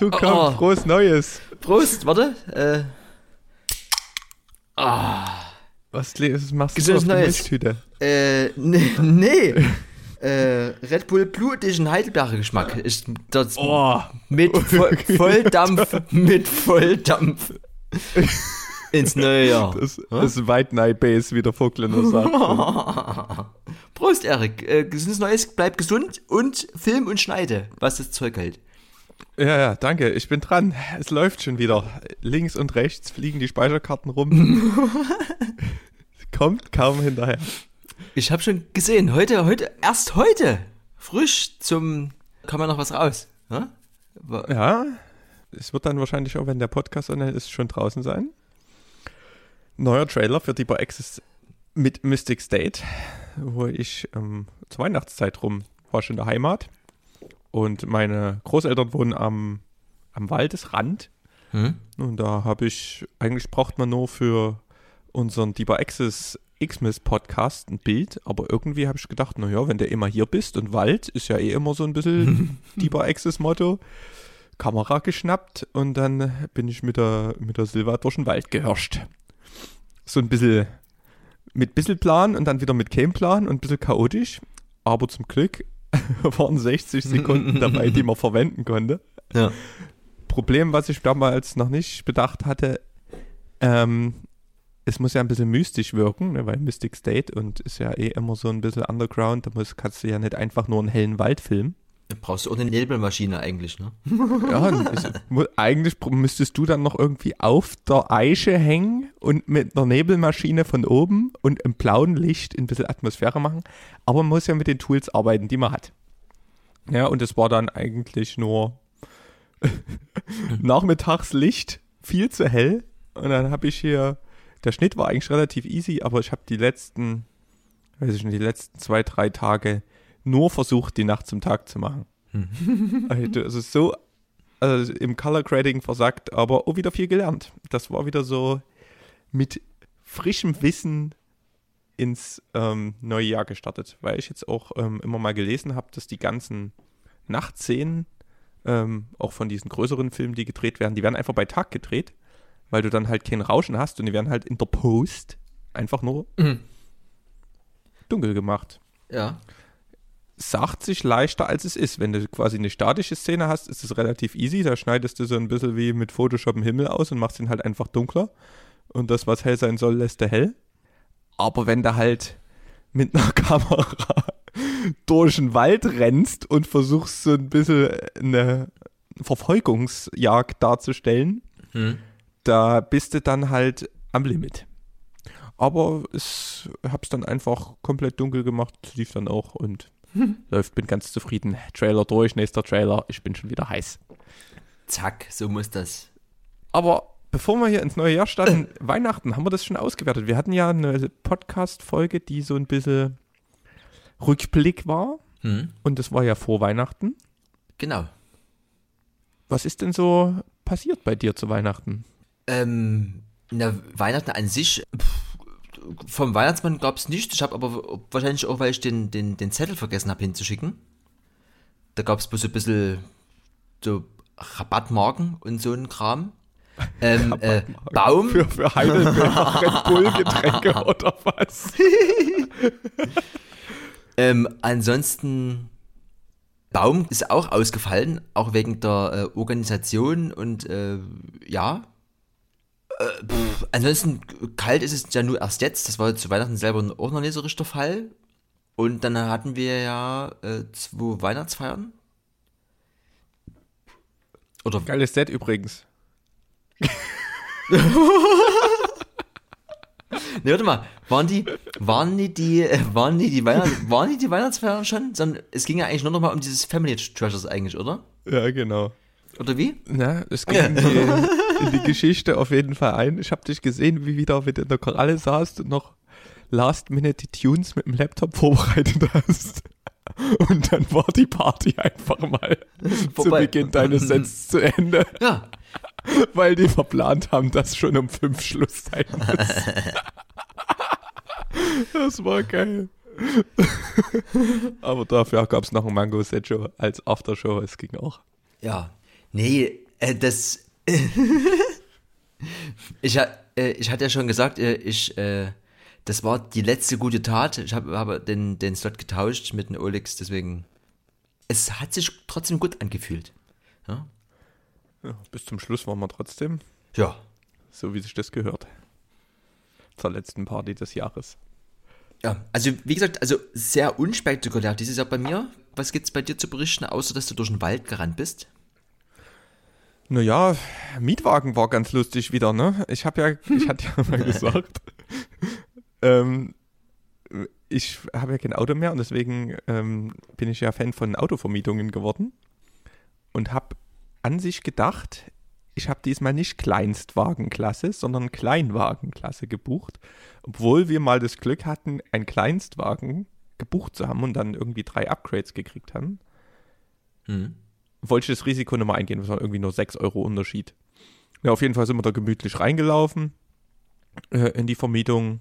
dazu kommt. Oh. Frohes Neues. Prost, warte. Äh, Was le- was machst du auf Neues. Milchtüte? äh, nee. nee. äh, Red Bull Blue Edition Heidelbeere Geschmack ist das Oh, mit Voll, Volldampf, mit Volldampf ins neue Jahr. das, das ist White Night Base, wie der Vogtländer sagt. Prost, Erik. Äh, gesundes Neues, bleib gesund und film und schneide, was das Zeug hält. Ja, ja, danke. Ich bin dran. Es läuft schon wieder. Links und rechts fliegen die Speicherkarten rum. Kommt kaum hinterher. Ich habe schon gesehen, heute, heute, erst heute, frisch zum, kam ja noch was raus. Ja? Wa- Ja, es wird dann wahrscheinlich auch, wenn der Podcast online ist, schon draußen sein. Neuer Trailer für Deeper Access mit Mystic State, wo ich ähm, zur Weihnachtszeit rum war schon in der Heimat und meine Großeltern wohnen am, am Waldesrand Hm? und da habe ich, eigentlich braucht man nur für unseren Deeper Access Xmas Podcast ein Bild, aber irgendwie habe ich gedacht, naja, wenn du immer hier bist und Wald ist ja eh immer so ein bisschen Deeper Access Motto, Kamera geschnappt und dann bin ich mit der, mit der Silva durch den Wald gehirscht. So ein bisschen mit bisschen Plan und dann wieder mit keinem Plan und ein bisschen chaotisch, aber zum Glück waren 60 Sekunden dabei, die man verwenden konnte. Ja. Problem, was ich damals noch nicht bedacht hatte, ähm, es muss ja ein bisschen mystisch wirken, ne, weil Mystic State und ist ja eh immer so ein bisschen Underground, da muss, kannst du ja nicht einfach nur einen hellen Wald filmen. Brauchst du auch eine Nebelmaschine eigentlich, ne? Ja, eigentlich müsstest du dann noch irgendwie auf der Eiche hängen und mit einer Nebelmaschine von oben und im blauen Licht ein bisschen Atmosphäre machen. Aber man muss ja mit den Tools arbeiten, die man hat. Ja, und es war dann eigentlich nur Nachmittagslicht, viel zu hell. Und dann habe ich hier, der Schnitt war eigentlich relativ easy, aber ich habe die letzten, weiß ich nicht, die letzten zwei, drei Tage nur versucht, die Nacht zum Tag zu machen. Also es ist so also im Color Grading versagt, aber auch wieder viel gelernt. Das war wieder so mit frischem Wissen ins ähm, neue Jahr gestartet, weil ich jetzt auch ähm, immer mal gelesen habe, dass die ganzen Nachtszenen, ähm, auch von diesen größeren Filmen, die gedreht werden, die werden einfach bei Tag gedreht, weil du dann halt kein Rauschen hast und die werden halt in der Post einfach nur Mhm. dunkel gemacht. Ja. Sagt sich leichter, als es ist. Wenn du quasi eine statische Szene hast, ist es relativ easy. Da schneidest du so ein bisschen wie mit Photoshop im Himmel aus und machst ihn halt einfach dunkler. Und das, was hell sein soll, lässt du hell. Aber wenn du halt mit einer Kamera durch den Wald rennst und versuchst so ein bisschen eine Verfolgungsjagd darzustellen, Hm. da bist du dann halt am Limit. Aber ich hab's dann einfach komplett dunkel gemacht, lief dann auch und läuft, bin ganz zufrieden. Trailer durch, nächster Trailer, ich bin schon wieder heiß. Zack, so muss das. Aber bevor wir hier ins neue Jahr starten, Weihnachten, haben wir das schon ausgewertet. Wir hatten ja eine Podcast-Folge, die so ein bisschen Rückblick war Hm. und das war ja vor Weihnachten. Genau. Was ist denn so passiert bei dir zu Weihnachten? Ähm, na, Weihnachten an sich, pff, vom Weihnachtsmann gab es nichts. Ich habe aber wahrscheinlich auch, weil ich den, den, den Zettel vergessen habe hinzuschicken. Da gab es bloß so ein bisschen so Rabattmarken und so ein Kram. Ähm, äh, Baum. Für, für Heidelberger Red Bull-Getränke oder was? Ähm, ansonsten, Baum ist auch ausgefallen, auch wegen der äh, Organisation und äh, ja. Äh, pff, ansonsten, kalt ist es ja nur erst jetzt. Das war zu Weihnachten selber auch noch nicht so richtig der Fall. Und dann hatten wir ja äh, zwei Weihnachtsfeiern. Oder Geiles Set übrigens. Ne, warte mal, waren die, waren die, die, äh, waren die, die Weihnachts, waren die die Weihnachtsfeiern schon? Sondern es ging ja eigentlich nur noch mal um dieses Family Treasures eigentlich, oder? Ja, genau. Oder wie? Na, es ging in, die, in die Geschichte auf jeden Fall ein. Ich habe dich gesehen, wie wieder mit in der Koralle saßt und noch Last Minute die Tunes mit dem Laptop vorbereitet hast. Und dann war die Party einfach mal zu Vorbei. Beginn deines Sets zu Ende, Ja, weil die verplant haben, dass schon um fünf Schluss sein muss. Das war geil. Aber dafür gab es noch ein Mango Set Show als Aftershow. Es ging auch. ja. Nee, Äh, das. ich, äh, ich hatte ja schon gesagt, äh, ich, äh, das war die letzte gute Tat. Ich habe hab den, den Slot getauscht mit dem Olix, deswegen. Es hat sich trotzdem gut angefühlt. Ja. Ja, bis zum Schluss waren wir trotzdem, ja. so wie sich das gehört. Zur letzten Party des Jahres. Ja, also wie gesagt, also sehr unspektakulär dieses Jahr bei mir. Was gibt's bei dir zu berichten, außer dass du durch den Wald gerannt bist? Naja, Mietwagen war ganz lustig wieder, ne? Ich habe ja, ich hatte ja mal gesagt, ähm, ich habe ja kein Auto mehr und deswegen ähm, bin ich ja Fan von Autovermietungen geworden und habe an sich gedacht, ich habe diesmal nicht Kleinstwagenklasse, sondern Kleinwagenklasse gebucht, obwohl wir mal das Glück hatten, einen Kleinstwagen gebucht zu haben und dann irgendwie drei Upgrades gekriegt haben Hm. Wollte ich das Risiko nochmal eingehen, das war irgendwie nur 6 Euro Unterschied. Ja, auf jeden Fall sind wir da gemütlich reingelaufen äh, in die Vermietung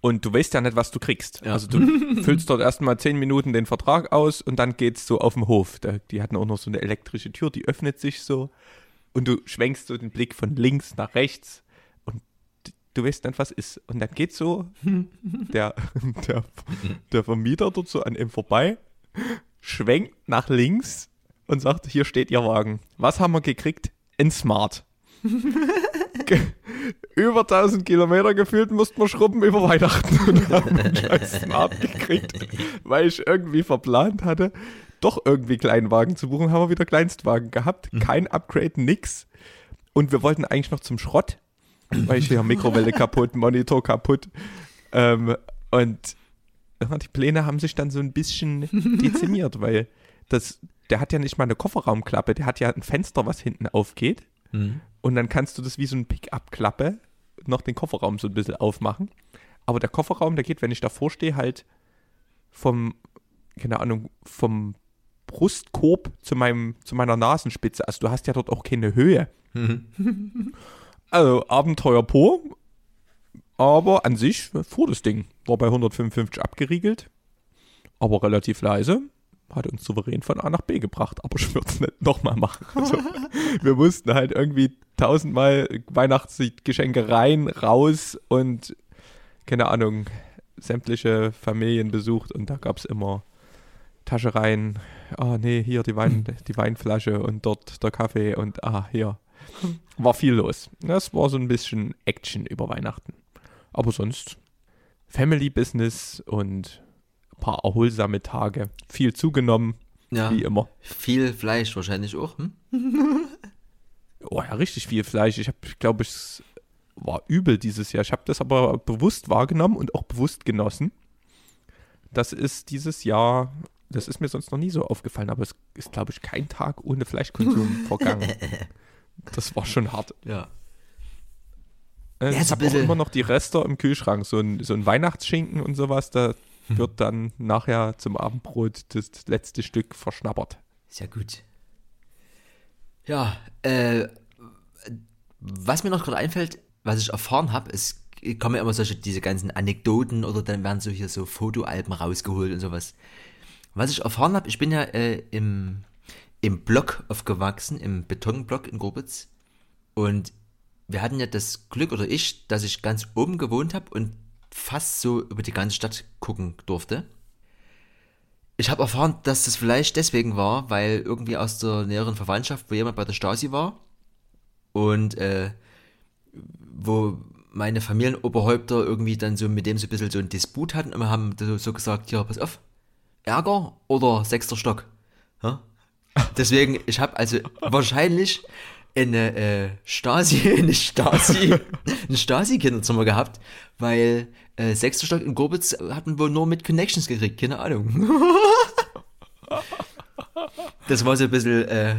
und du weißt ja nicht, was du kriegst. Ja. Also du füllst dort erstmal 10 Minuten den Vertrag aus und dann geht's so auf den Hof. Da, die hatten auch noch so eine elektrische Tür, die öffnet sich so und du schwenkst so den Blick von links nach rechts und du weißt nicht, was ist. Und dann geht so der, der, der Vermieter dort so an ihm vorbei, schwenkt nach links und sagt, hier steht Ihr Wagen. Was haben wir gekriegt? Ein Smart. Über 1000 Kilometer gefühlt mussten wir schrubben über Weihnachten und haben einen scheiß Smart gekriegt, weil ich irgendwie verplant hatte, doch irgendwie Kleinwagen zu buchen, haben wir wieder Kleinstwagen gehabt. Kein Upgrade, nix. Und wir wollten eigentlich noch zum Schrott, weil ich hier Mikrowelle kaputt, Monitor kaputt. Ähm, und die Pläne haben sich dann so ein bisschen dezimiert, weil das, der hat ja nicht mal eine Kofferraumklappe, der hat ja ein Fenster, was hinten aufgeht. Hm. Und dann kannst du das wie so ein Pick-up-Klappe noch den Kofferraum so ein bisschen aufmachen. Aber der Kofferraum, der geht, wenn ich davor stehe, halt vom, keine Ahnung, vom Brustkorb zu, meinem, zu meiner Nasenspitze. Also du hast ja dort auch keine Höhe. Also Abenteuer pur. Aber an sich fuhr das Ding. War bei 155 abgeriegelt. Aber relativ leise. Hat uns souverän von A nach B gebracht. Aber ich würde es nicht nochmal machen. Also, wir mussten halt irgendwie tausendmal Weihnachtsgeschenke rein, raus und keine Ahnung, sämtliche Familien besucht und da gab es immer Tasche rein, ah nee, hier die, Wein, die Weinflasche und dort der Kaffee und ah, hier. War viel los. Das war so ein bisschen Action über Weihnachten. Aber sonst Family Business und paar erholsame Tage. Viel zugenommen, Ja. wie immer. Viel Fleisch wahrscheinlich auch. Hm? Oh ja, richtig viel Fleisch. Ich habe, glaube ich, war übel dieses Jahr. Ich habe das aber bewusst wahrgenommen und auch bewusst genossen. Das ist dieses Jahr, das ist mir sonst noch nie so aufgefallen, aber es ist, glaube ich, kein Tag ohne Fleischkonsum vergangen. Das war schon hart. Ja. Äh, Ja, ich habe auch immer noch die Reste im Kühlschrank. So ein, so ein Weihnachtsschinken und sowas, da. wird dann nachher zum Abendbrot das letzte Stück verschnappert. Sehr gut. Ja, äh, was mir noch gerade einfällt, was ich erfahren habe, es kommen ja immer solche, diese ganzen Anekdoten oder dann werden so hier so Fotoalben rausgeholt und sowas. Was ich erfahren habe, ich bin ja äh, im, im Block aufgewachsen, im Betonblock in Grobitz. Und wir hatten ja das Glück, oder ich, dass ich ganz oben gewohnt habe und fast so über die ganze Stadt gucken durfte. Ich habe erfahren, dass das vielleicht deswegen war, weil irgendwie aus der näheren Verwandtschaft, wo jemand bei der Stasi war und äh, wo meine Familienoberhäupter irgendwie dann so mit dem so ein bisschen so einen Disput hatten und wir haben so, so gesagt, ja, pass auf, Ärger oder sechster Stock. Ja? Deswegen, ich habe also wahrscheinlich eine äh, Stasi, eine Stasi, ein Stasi-Kinderzimmer gehabt, weil äh, sechster Stock in Gorbitz hatten wohl nur mit Connections gekriegt, keine Ahnung. Das war so ein bisschen äh,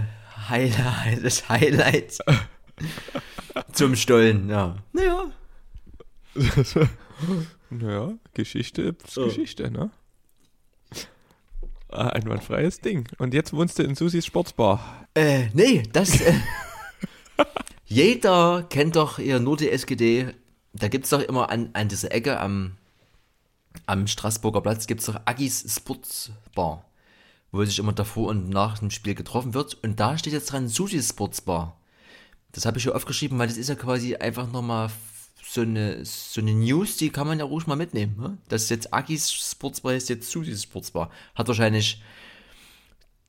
Highlight, das Highlight zum Stollen, ja. Naja. Naja, Geschichte ist Geschichte, ne? Ah, Einwandfreies Ding. Und jetzt wohnst du in Susis Sportsbar. Äh, nee, das. Äh, jeder kennt doch hier nur die SGD. Da gibt's doch immer an, an dieser Ecke am, am Straßburger Platz gibt's doch Agis Sportsbar, wo sich immer davor und nach dem Spiel getroffen wird. Und da steht jetzt dran Susis Sportsbar. Das habe ich hier aufgeschrieben, weil das ist ja quasi einfach nochmal so eine, so eine News, die kann man ja ruhig mal mitnehmen. Ne? Dass jetzt Akis Sportsbar ist jetzt Susis Sportsbar. Hat wahrscheinlich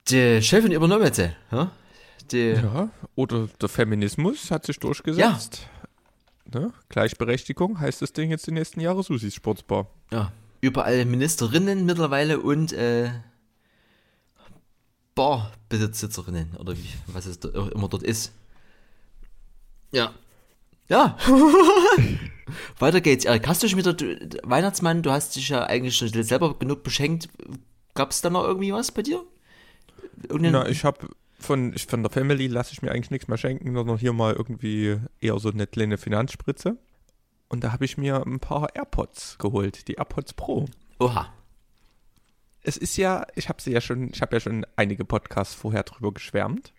die Chefin übernommen jetzt. Ja? Die, Ja, oder der Feminismus hat sich durchgesetzt. Ne? Gleichberechtigung heißt das Ding jetzt die nächsten Jahre Susis Sportsbar. ja, überall Ministerinnen mittlerweile und äh, Barbesitzerinnen oder wie, was es da immer dort ist. Ja. Ja. Weiter geht's. Erik, hast du schon wieder, du, Weihnachtsmann, du hast dich ja eigentlich schon selber genug beschenkt. Gab es da noch irgendwie was bei dir? Irgendeinen- Na, ich habe von, von der Family lasse ich mir eigentlich nichts mehr schenken, sondern hier mal irgendwie eher so eine kleine Finanzspritze. Und da habe ich mir ein paar AirPods geholt, die AirPods Pro. Oha. Es ist ja, ich habe sie ja schon, ich habe ja schon einige Podcasts vorher drüber geschwärmt,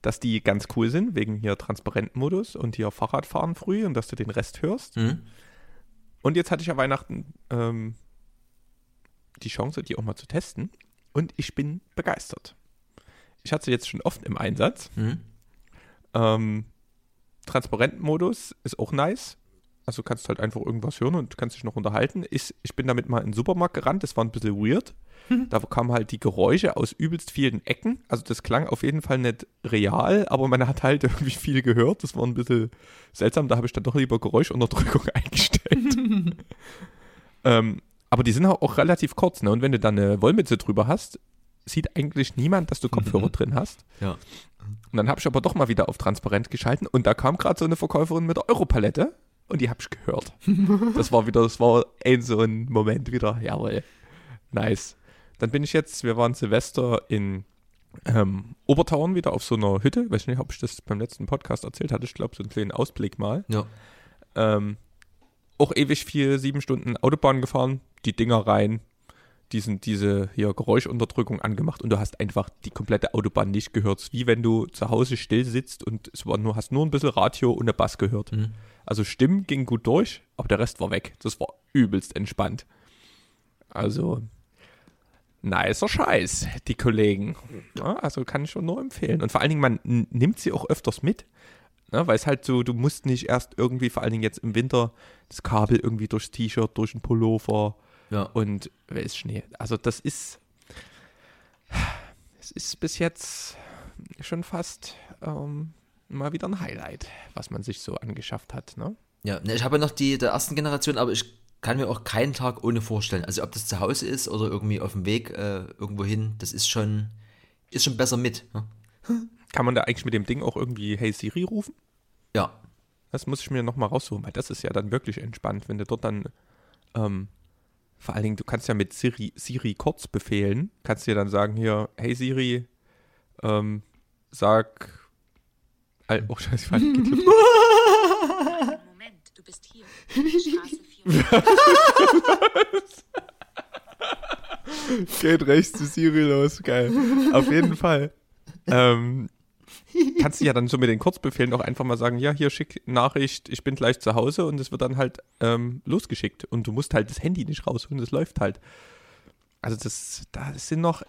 dass die ganz cool sind, wegen hier Transparentmodus und hier Fahrradfahren früh und dass du den Rest hörst. Hm? Und jetzt hatte ich ja Weihnachten ähm, die Chance, die auch mal zu testen. Und ich bin begeistert. Ich hatte sie jetzt schon oft im Einsatz. Hm? Ähm, Transparentmodus ist auch nice. Also kannst halt einfach irgendwas hören und kannst dich noch unterhalten. Ich, ich bin damit mal in den Supermarkt gerannt, das war ein bisschen weird. Da kamen halt die Geräusche aus übelst vielen Ecken. Also das klang auf jeden Fall nicht real, aber man hat halt irgendwie viel gehört. Das war ein bisschen seltsam. Da habe ich dann doch lieber Geräuschunterdrückung eingestellt. ähm, aber die sind auch relativ kurz. Ne? Und wenn du dann eine Wollmütze drüber hast, sieht eigentlich niemand, dass du Kopfhörer drin hast. Ja. Und dann habe ich aber doch mal wieder auf transparent geschalten und da kam gerade so eine Verkäuferin mit der Europalette und die habe ich gehört. Das war wieder, das war ein so ein Moment wieder, jawohl, nice. Dann bin ich jetzt, wir waren Silvester in ähm, Obertauern wieder auf so einer Hütte, weiß nicht, ob ich das beim letzten Podcast erzählt hatte, ich glaube so einen kleinen Ausblick mal. Ja. Ähm, auch ewig viel, sieben Stunden Autobahn gefahren, die Dinger rein, diesen, diese hier Geräuschunterdrückung angemacht und du hast einfach die komplette Autobahn nicht gehört. Es ist wie wenn du zu Hause still sitzt und es war nur, hast nur ein bisschen Radio und eine Bass gehört. Mhm. Also Stimmen ging gut durch, aber der Rest war weg. Das war übelst entspannt. Also, nicer Scheiß, die Kollegen. Ja, also kann ich schon nur empfehlen. Und vor allen Dingen, man nimmt sie auch öfters mit. Ne, weil es halt so, du musst nicht erst irgendwie, vor allen Dingen jetzt im Winter, das Kabel irgendwie durchs T-Shirt, durch den Pullover Ja. und weiß Schnee. Also das ist, es ist bis jetzt schon fast ähm, mal wieder ein Highlight, was man sich so angeschafft hat. Ne? Ja, ne, ich habe ja noch die der ersten Generation, aber ich kann mir auch keinen Tag ohne vorstellen. Also ob das zu Hause ist oder irgendwie auf dem Weg äh, irgendwo hin, das ist schon, ist schon besser mit. Ne? Kann man da eigentlich mit dem Ding auch irgendwie Hey Siri rufen? Ja. Das muss ich mir nochmal raussuchen, weil das ist ja dann wirklich entspannt, wenn du dort dann, ähm, vor allen Dingen, du kannst ja mit Siri, Siri kurz befehlen, kannst dir dann sagen hier, hey Siri, ähm, sag, oh scheiße, falsch getippt. Moment, du bist hier. Straße 4. Geht rechts zu Siri los, geil. Auf jeden Fall. Ähm, kannst du ja dann so mit den Kurzbefehlen auch einfach mal sagen, ja, hier schick Nachricht, ich bin gleich zu Hause und es wird dann halt ähm, losgeschickt. Und du musst halt das Handy nicht rausholen, das läuft halt. Also das, da sind noch,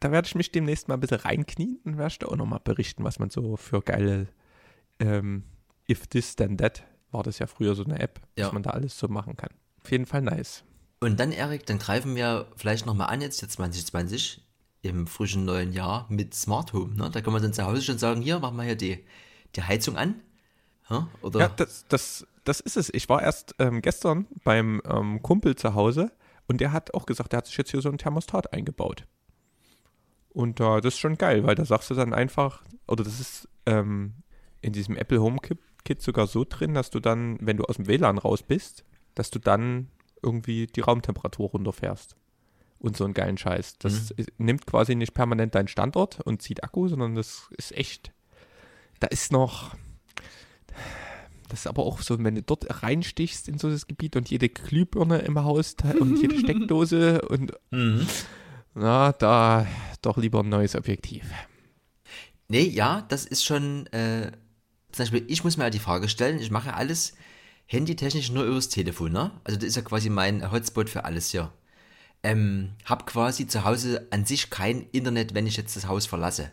da werde ich mich demnächst mal ein bisschen reinknien und werde ich da auch nochmal berichten, was man so für geile ähm, If This Then That war das ja früher so eine App, Ja. was man da alles so machen kann. Auf jeden Fall nice. Und dann, Erik, dann greifen wir vielleicht nochmal an, jetzt, jetzt 2020, im frischen neuen Jahr mit Smart Home. Ne? Da kann man dann zu Hause schon sagen, hier, machen wir hier die, die Heizung an. Ja, oder? Ja, das, das, das ist es. Ich war erst ähm, gestern beim ähm, Kumpel zu Hause und der hat auch gesagt, der hat sich jetzt hier so ein Thermostat eingebaut. Und äh, das ist schon geil, weil da sagst du dann einfach, oder das ist ähm, in diesem Apple Home Kit sogar so drin, dass du dann, wenn du aus dem WLAN raus bist, dass du dann irgendwie die Raumtemperatur runterfährst. Und so einen geilen Scheiß. Das ist, nimmt quasi nicht permanent deinen Standort und zieht Akku, sondern das ist echt. Da ist noch. Das ist aber auch so, wenn du dort reinstichst in so das Gebiet und jede Glühbirne im Haus und jede Steckdose und Mhm. na, da doch lieber ein neues Objektiv. Nee, ja, das ist schon, äh, zum Beispiel, ich muss mir ja die Frage stellen, ich mache alles handytechnisch nur übers Telefon, ne? Also das ist ja quasi mein Hotspot für alles hier. Ähm, hab quasi zu Hause an sich kein Internet, wenn ich jetzt das Haus verlasse.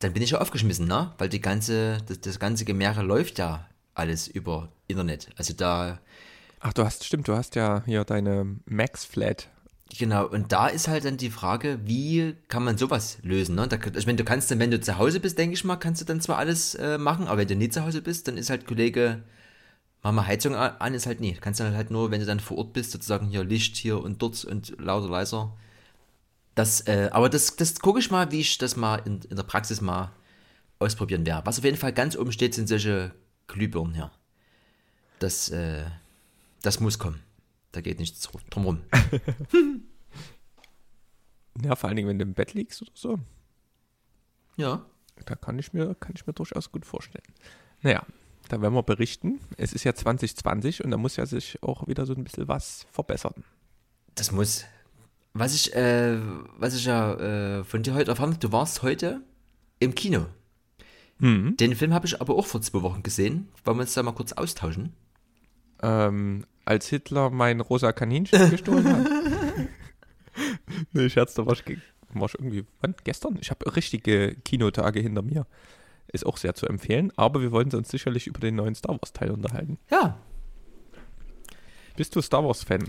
dann bin ich ja aufgeschmissen, ne? Weil die ganze, das, das ganze Gemäre läuft ja alles über Internet. Also da, Ach, du hast, stimmt, du hast ja hier deine Max-Flat. genau, und da ist halt dann die Frage, wie kann man sowas lösen, ne? Da, ich meine, du kannst dann, wenn du zu Hause bist, denke ich mal, kannst du dann zwar alles äh, machen, aber wenn du nie zu Hause bist, dann ist halt Kollege, mach mal Heizung an, ist halt nie. Kannst dann halt nur, wenn du dann vor Ort bist, sozusagen hier Licht hier und dort und lauter, leiser. Das, äh, aber das, das gucke ich mal, wie ich das mal in, in der Praxis mal ausprobieren werde. Was auf jeden Fall ganz oben steht, sind solche Glühbirnen hier. Das, äh, das muss kommen. Da geht nichts drum rum. Ja, vor allen Dingen, wenn du im Bett liegst oder so. Ja. Da kann ich mir, kann ich mir durchaus gut vorstellen. Naja, da werden wir berichten. Es ist ja 2020 und da muss ja sich auch wieder so ein bisschen was verbessern. Das muss. Was ich, äh, was ich ja äh, von dir heute erfahren habe, du warst heute im Kino. Mhm. Den Film habe ich aber auch vor zwei Wochen gesehen. Wollen wir uns da mal kurz austauschen? Ähm, als Hitler mein rosa Kaninchen gestohlen hat. nee, Scherz, da war ich, war ich irgendwie, wann? Gestern? Ich habe richtige Kinotage hinter mir. Ist auch sehr zu empfehlen, aber wir wollten uns sicherlich über den neuen Star Wars Teil unterhalten. Ja. Bist du Star Wars Fan?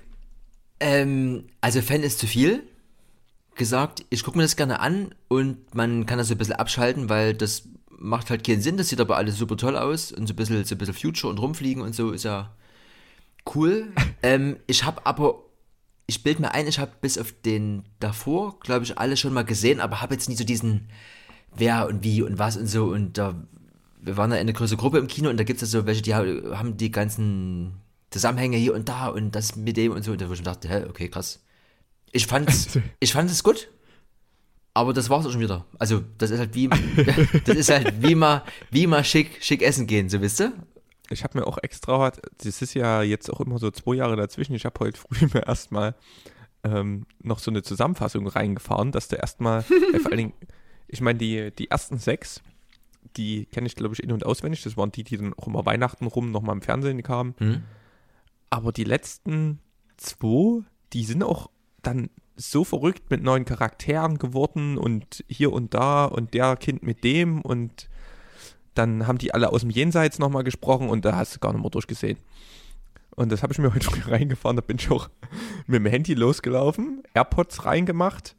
Ähm, also Fan ist zu viel gesagt. Ich gucke mir das gerne an und man kann das so ein bisschen abschalten, weil das macht halt keinen Sinn. Das sieht aber alles super toll aus und so ein bisschen, so ein bisschen Future und rumfliegen und so ist ja cool. ähm, ich habe aber, ich bilde mir ein, ich habe bis auf den davor, glaube ich, alle schon mal gesehen, aber habe jetzt nie so diesen wer und wie und was und so und da wir waren da in einer größere Gruppe im Kino und da gibt es ja so welche, die ha- haben die ganzen Zusammenhänge hier und da und das mit dem und so. Und da wo ich mir dachte, hä, okay, krass. Ich fand's, ich fand es gut, aber das war's auch schon wieder. Also, das ist halt wie, das ist halt wie mal, wie mal schick, schick essen gehen, so wisst ihr? Ich habe mir auch extra, das ist ja jetzt auch immer so zwei Jahre dazwischen, ich habe heute früh mir erstmal ähm, noch so eine Zusammenfassung reingefahren, dass du erstmal, äh, vor allen Dingen, ich meine, die, die ersten sechs, die kenne ich, glaube ich, in- und auswendig. Das waren die, die dann auch immer Weihnachten rum nochmal im Fernsehen kamen. Hm? Aber die letzten zwei, die sind auch dann so verrückt mit neuen Charakteren geworden und hier und da und der Kind mit dem und dann haben die alle aus dem Jenseits nochmal gesprochen und da hast du gar nicht mehr durchgesehen. Und das habe ich mir heute früh reingefahren, da bin ich auch mit dem Handy losgelaufen, AirPods reingemacht,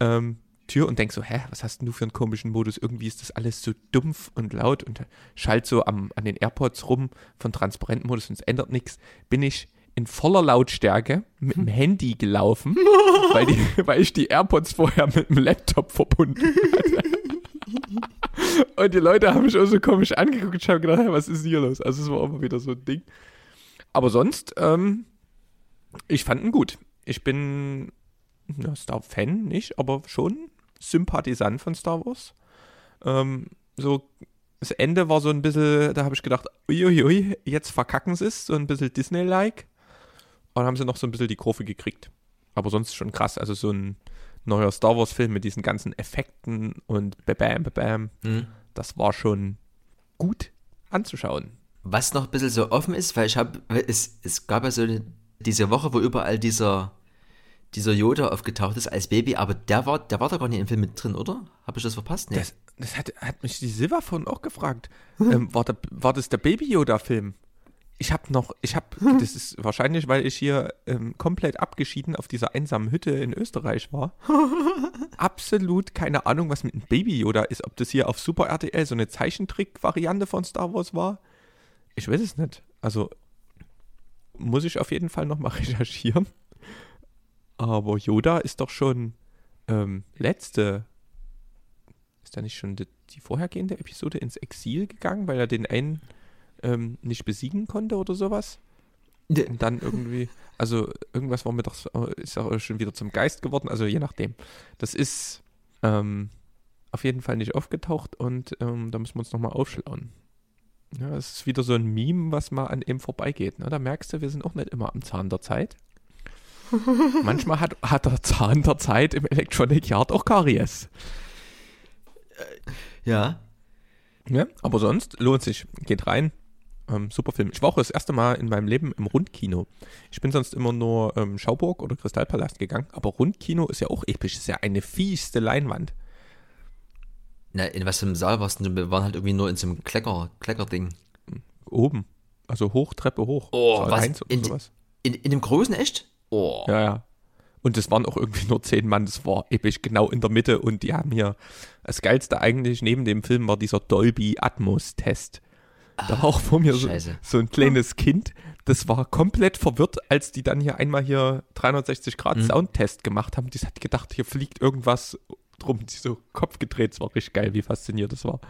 ähm, Tür und denk so, hä, was hast denn du für einen komischen Modus? Irgendwie ist das alles so dumpf und laut und schalt so am, an den AirPods rum von Transparentmodus und es ändert nichts. Bin ich in voller Lautstärke mit dem Handy gelaufen, weil, die, weil ich die AirPods vorher mit dem Laptop verbunden hatte. Und die Leute haben mich auch so komisch angeguckt. Ich habe gedacht, was ist hier los? Also es war immer wieder so ein Ding. Aber sonst, ähm, ich fand ihn gut. Ich bin ja, Star-Fan nicht, aber schon Sympathisant von Star Wars. Ähm, so, das Ende war so ein bisschen, da habe ich gedacht, uiuiui, jetzt verkacken sie es, so ein bisschen Disney-like. Und dann haben sie noch so ein bisschen die Kurve gekriegt. Aber sonst schon krass, also so ein neuer Star Wars-Film mit diesen ganzen Effekten und bam, bam, Hm? das war schon gut anzuschauen. Was noch ein bisschen so offen ist, weil ich habe, es, es gab ja so eine, diese Woche, wo überall dieser, dieser Yoda aufgetaucht ist als Baby, aber der war, der war da gar nicht im Film mit drin, oder? Habe ich das verpasst? Nee. Das, das hat, hat mich die Silva von auch gefragt. ähm, war, der, war das der Baby Yoda-Film? Ich habe noch, ich habe, das ist wahrscheinlich, weil ich hier ähm, komplett abgeschieden auf dieser einsamen Hütte in Österreich war. Absolut keine Ahnung, was mit einem Baby Yoda ist. Ob das hier auf Super RTL so eine Zeichentrick-Variante von Star Wars war. Ich weiß es nicht. Also muss ich auf jeden Fall nochmal recherchieren. Aber Yoda ist doch schon ähm, letzte ist da nicht schon die, die vorhergehende Episode ins Exil gegangen, weil er den einen ähm, nicht besiegen konnte oder sowas? Und dann irgendwie, also irgendwas war mir doch, ist auch schon wieder zum Geist geworden, also je nachdem. Das ist ähm, auf jeden Fall nicht aufgetaucht und ähm, da müssen wir uns nochmal aufschlauen. Ja, es ist wieder so ein Meme, was mal an ihm vorbeigeht. Ne? Da merkst du, wir sind auch nicht immer am Zahn der Zeit. Manchmal hat, hat der Zahn der Zeit im Electronic Yard auch Karies. Ja. Ja, aber sonst lohnt sich. Geht rein. Ähm, super Film. Ich war auch das erste Mal in meinem Leben im Rundkino. Ich bin sonst immer nur ähm, Schauburg oder Kristallpalast gegangen, aber Rundkino ist ja auch episch. Ist ja eine fieste Leinwand. Na, in was für einem Saal warst du? Wir waren halt irgendwie nur in so einem Klecker, Kleckerding. Oben. Also hoch, Treppe hoch. Oh, Saal was? In, sowas. in, in dem großen echt? Oh. Ja, ja. Und es waren auch irgendwie nur zehn Mann, das war episch genau in der Mitte und die haben hier, das Geilste eigentlich neben dem Film war dieser Dolby Atmos Test. Da war auch vor mir so, so ein kleines Kind, das war komplett verwirrt, als die dann hier einmal hier 360 Grad Mhm. Soundtest gemacht haben. Die hat gedacht, hier fliegt irgendwas drum, die so Kopf gedreht. Es war richtig geil, wie fasziniert das war.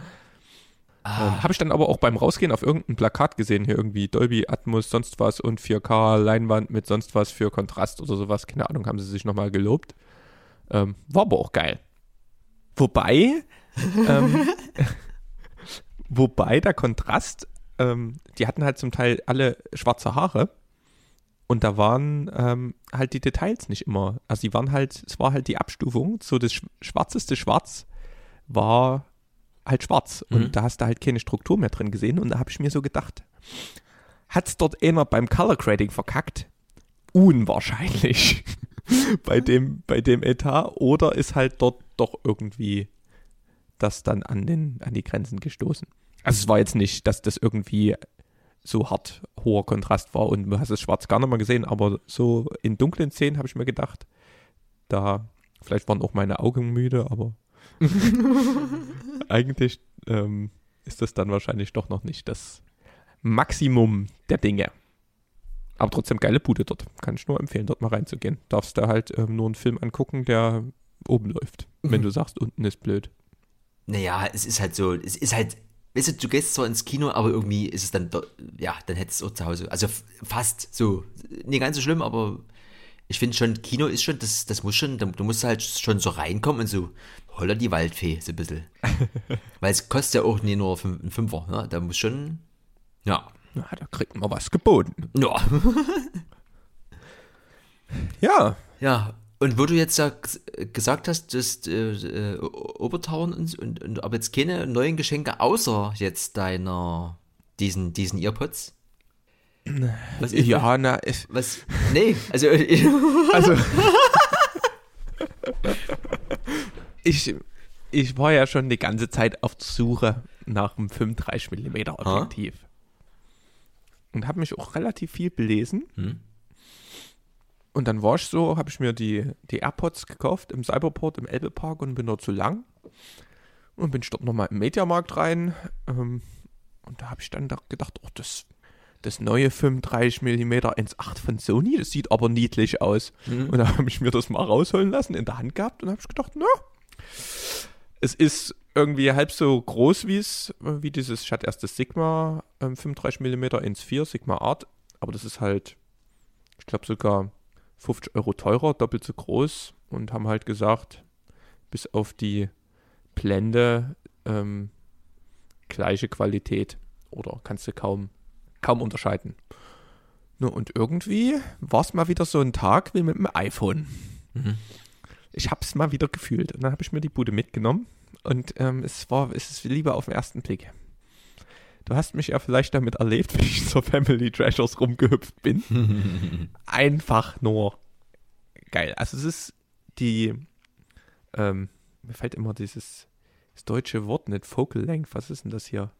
Ähm, Habe ich dann aber auch beim Rausgehen auf irgendein Plakat gesehen, hier irgendwie Dolby Atmos, sonst was und 4K Leinwand mit sonst was für Kontrast oder sowas. Keine Ahnung, haben sie sich nochmal gelobt. Ähm, war aber auch geil. Wobei, ähm, wobei der Kontrast, ähm, die hatten halt zum Teil alle schwarze Haare und da waren ähm, halt die Details nicht immer. Also die waren halt, es war halt die Abstufung, so das sch- schwarzeste Schwarz war halt schwarz und Mhm. da hast du halt keine Struktur mehr drin gesehen und da habe ich mir so gedacht, hat's dort einer beim Color Grading verkackt? Unwahrscheinlich bei dem bei dem Etat oder ist halt dort doch irgendwie das dann an den an die Grenzen gestoßen. Also es war jetzt nicht, dass das irgendwie so hart hoher Kontrast war und du hast es schwarz gar nicht mal gesehen, aber so in dunklen Szenen habe ich mir gedacht, da vielleicht waren auch meine Augen müde, aber eigentlich ähm, ist das dann wahrscheinlich doch noch nicht das Maximum der Dinge. Aber trotzdem geile Bude dort. Kann ich nur empfehlen, dort mal reinzugehen. Darfst da halt ähm, nur einen Film angucken, der oben läuft. Wenn du sagst, unten ist blöd. Naja, es ist halt so, es ist halt, weißt du, du gehst zwar ins Kino, aber irgendwie ist es dann, ja, dann hättest du es auch zu Hause. Also fast so. Nicht ganz so schlimm, aber ich finde schon, Kino ist schon, das, das muss schon, du musst halt schon so reinkommen und so, holla die Waldfee, so ein bisschen. Weil es kostet ja auch nicht nur fünf, ein Fünfer, ne? Da muss schon, ja. Na, da kriegt man was geboten. Ja. Ja, Ja, und wo du jetzt ja gesagt hast, dass äh, äh, Obertauern und, und, und aber jetzt keine neuen Geschenke außer jetzt deiner diesen diesen Earpods. Was ist ja, na, ich, was? Nee, also also ich, ich war ja schon die ganze Zeit auf der Suche nach einem 35 mm Objektiv. Und habe mich auch relativ viel belesen. Hm. Und dann war ich so, habe ich mir die, die AirPods gekauft im Cyberport im Elbepark und bin dort zu lang. Und bin ich dort nochmal im Mediamarkt rein. Ähm, und da habe ich dann da gedacht, oh, das, das neue 35 mm 1.8 von Sony, das sieht aber niedlich aus. Und da habe ich mir das mal rausholen lassen, in der Hand gehabt und habe ich gedacht, na, es ist irgendwie halb so groß wie es, wie dieses, ich hatte erst das Sigma ähm, 35 mm 1.4 Sigma Art, aber das ist halt, ich glaube sogar 50 Euro teurer, doppelt so groß und haben halt gesagt, bis auf die Blende ähm, gleiche Qualität oder kannst du kaum, kaum unterscheiden. Nur und irgendwie war es mal wieder so ein Tag wie mit dem iPhone. Ich habe es mal wieder gefühlt und dann habe ich mir die Bude mitgenommen und ähm, es war, es ist lieber auf den ersten Blick. Du hast mich ja vielleicht damit erlebt, wie ich zur Family Treasures rumgehüpft bin. Einfach nur geil. Also es ist die, ähm, mir fällt immer dieses das deutsche Wort nicht, Focal Length, was ist denn das hier?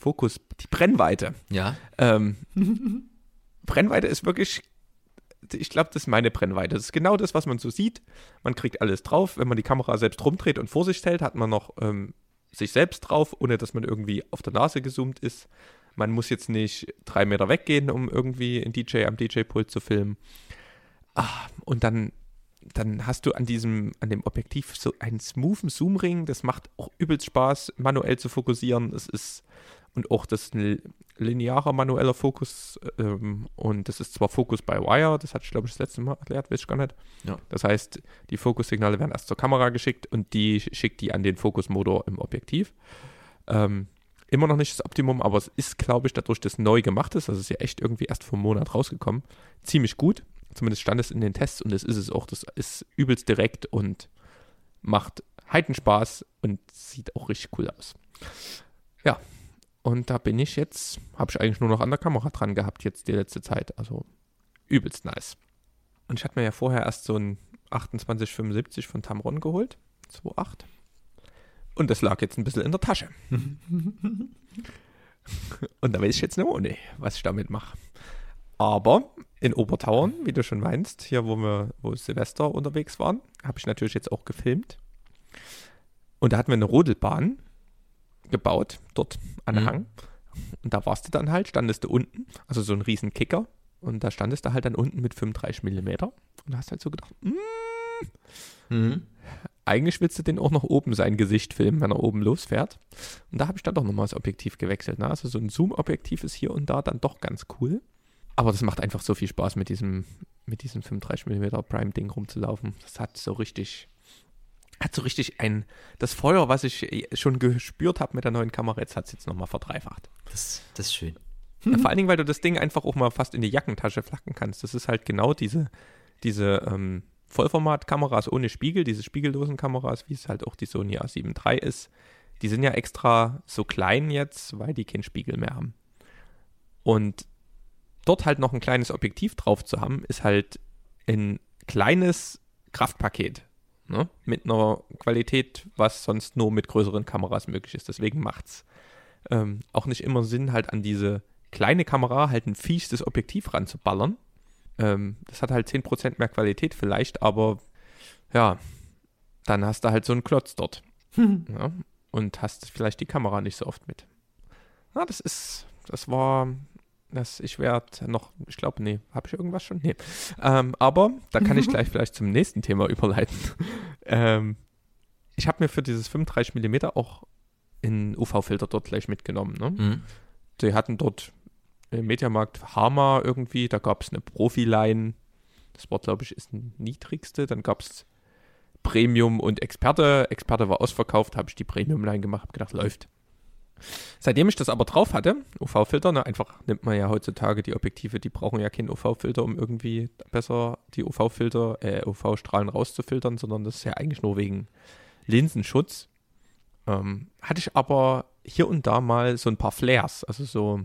Fokus, die Brennweite. ja. Ähm, Brennweite ist wirklich, ich glaube, das ist meine Brennweite. Das ist genau das, was man so sieht. Man kriegt alles drauf. Wenn man die Kamera selbst rumdreht und vor sich hält, hat man noch ähm, sich selbst drauf, ohne dass man irgendwie auf der Nase gezoomt ist. Man muss jetzt nicht drei Meter weggehen, um irgendwie ein DJ am DJ-Pult zu filmen. Ah, und dann, dann hast du an diesem, an dem Objektiv so einen smoothen Zoomring. Das macht auch übelst Spaß, manuell zu fokussieren. Es ist und auch das ist ein linearer manueller Fokus ähm, und das ist zwar Fokus by Wire, das hatte ich glaube ich das letzte Mal erklärt, weiß ich gar nicht. Ja. Das heißt, die Fokussignale werden erst zur Kamera geschickt und die schickt die an den Fokusmotor im Objektiv. Ähm, immer noch nicht das Optimum, aber es ist, glaube ich, dadurch, dass neu gemacht ist, das ist ja echt irgendwie erst vor einem Monat rausgekommen, ziemlich gut. Zumindest stand es in den Tests und das ist es auch. Das ist übelst direkt und macht heiden Spaß und sieht auch richtig cool aus. Ja, und da bin ich jetzt, habe ich eigentlich nur noch an der Kamera dran gehabt jetzt die letzte Zeit. Also übelst nice. Und ich hatte mir ja vorher erst so ein 2875 von Tamron geholt, 2.8. Und das lag jetzt ein bisschen in der Tasche. und da weiß ich jetzt nicht, was ich damit mache. Aber in Obertauern, wie du schon meinst, hier wo wir, wo Silvester unterwegs waren, habe ich natürlich jetzt auch gefilmt. Und da hatten wir eine Rodelbahn gebaut, dort an Mhm. Hang. Und da warst du dann halt, standest du unten, also so ein riesen Kicker. Und da standest du halt dann unten mit 35 Millimeter und hast halt so gedacht, "Mm, Mhm. eigentlich willst du den auch noch oben sein Gesicht filmen, wenn er oben losfährt. Und da habe ich dann doch nochmal das Objektiv gewechselt. Ne? Also so ein Zoom-Objektiv ist hier und da dann doch ganz cool. Aber das macht einfach so viel Spaß, mit diesem, mit diesem 35mm Prime-Ding rumzulaufen. Das hat so richtig, hat so richtig ein, das Feuer, was ich schon gespürt habe mit der neuen Kamera, jetzt hat es jetzt nochmal verdreifacht. Das, das ist schön. Ja, vor allen Dingen, weil du das Ding einfach auch mal fast in die Jackentasche flacken kannst. Das ist halt genau diese, diese ähm, Vollformat-Kameras ohne Spiegel, diese spiegellosen Kameras, wie es halt auch die Sony A7 III ist. Die sind ja extra so klein jetzt, weil die keinen Spiegel mehr haben. Und dort halt noch ein kleines Objektiv drauf zu haben, ist halt ein kleines Kraftpaket. Ne? Mit einer Qualität, was sonst nur mit größeren Kameras möglich ist. Deswegen macht's ähm, auch nicht immer Sinn, halt an diese kleine Kamera halt ein fiestes Objektiv ranzuballern. Ähm, das hat halt 10% mehr Qualität vielleicht, aber ja, dann hast du halt so einen Klotz dort. ja, und hast vielleicht die Kamera nicht so oft mit. Ja, das ist, das war, das, ich werde noch, ich glaube, nee, habe ich irgendwas schon? Nee. Ähm, aber da kann ich gleich vielleicht zum nächsten Thema überleiten. ähm, ich habe mir für dieses 35mm auch einen UV-Filter dort gleich mitgenommen. Ne? Mhm. Die hatten dort im Mediamarkt Hama irgendwie, da gab es eine Profi-Line. Das war, glaube ich, ist ein niedrigste. Dann gab es Premium und Experte. Experte war ausverkauft, habe ich die Premium-Line gemacht, habe gedacht, läuft. Seitdem ich das aber drauf hatte, UV-Filter, ne, einfach nimmt man ja heutzutage die Objektive, die brauchen ja keinen UV-Filter, um irgendwie besser die UV-Filter, äh, UV-Strahlen rauszufiltern, sondern das ist ja eigentlich nur wegen Linsenschutz. Ähm, hatte ich aber hier und da mal so ein paar Flares, also so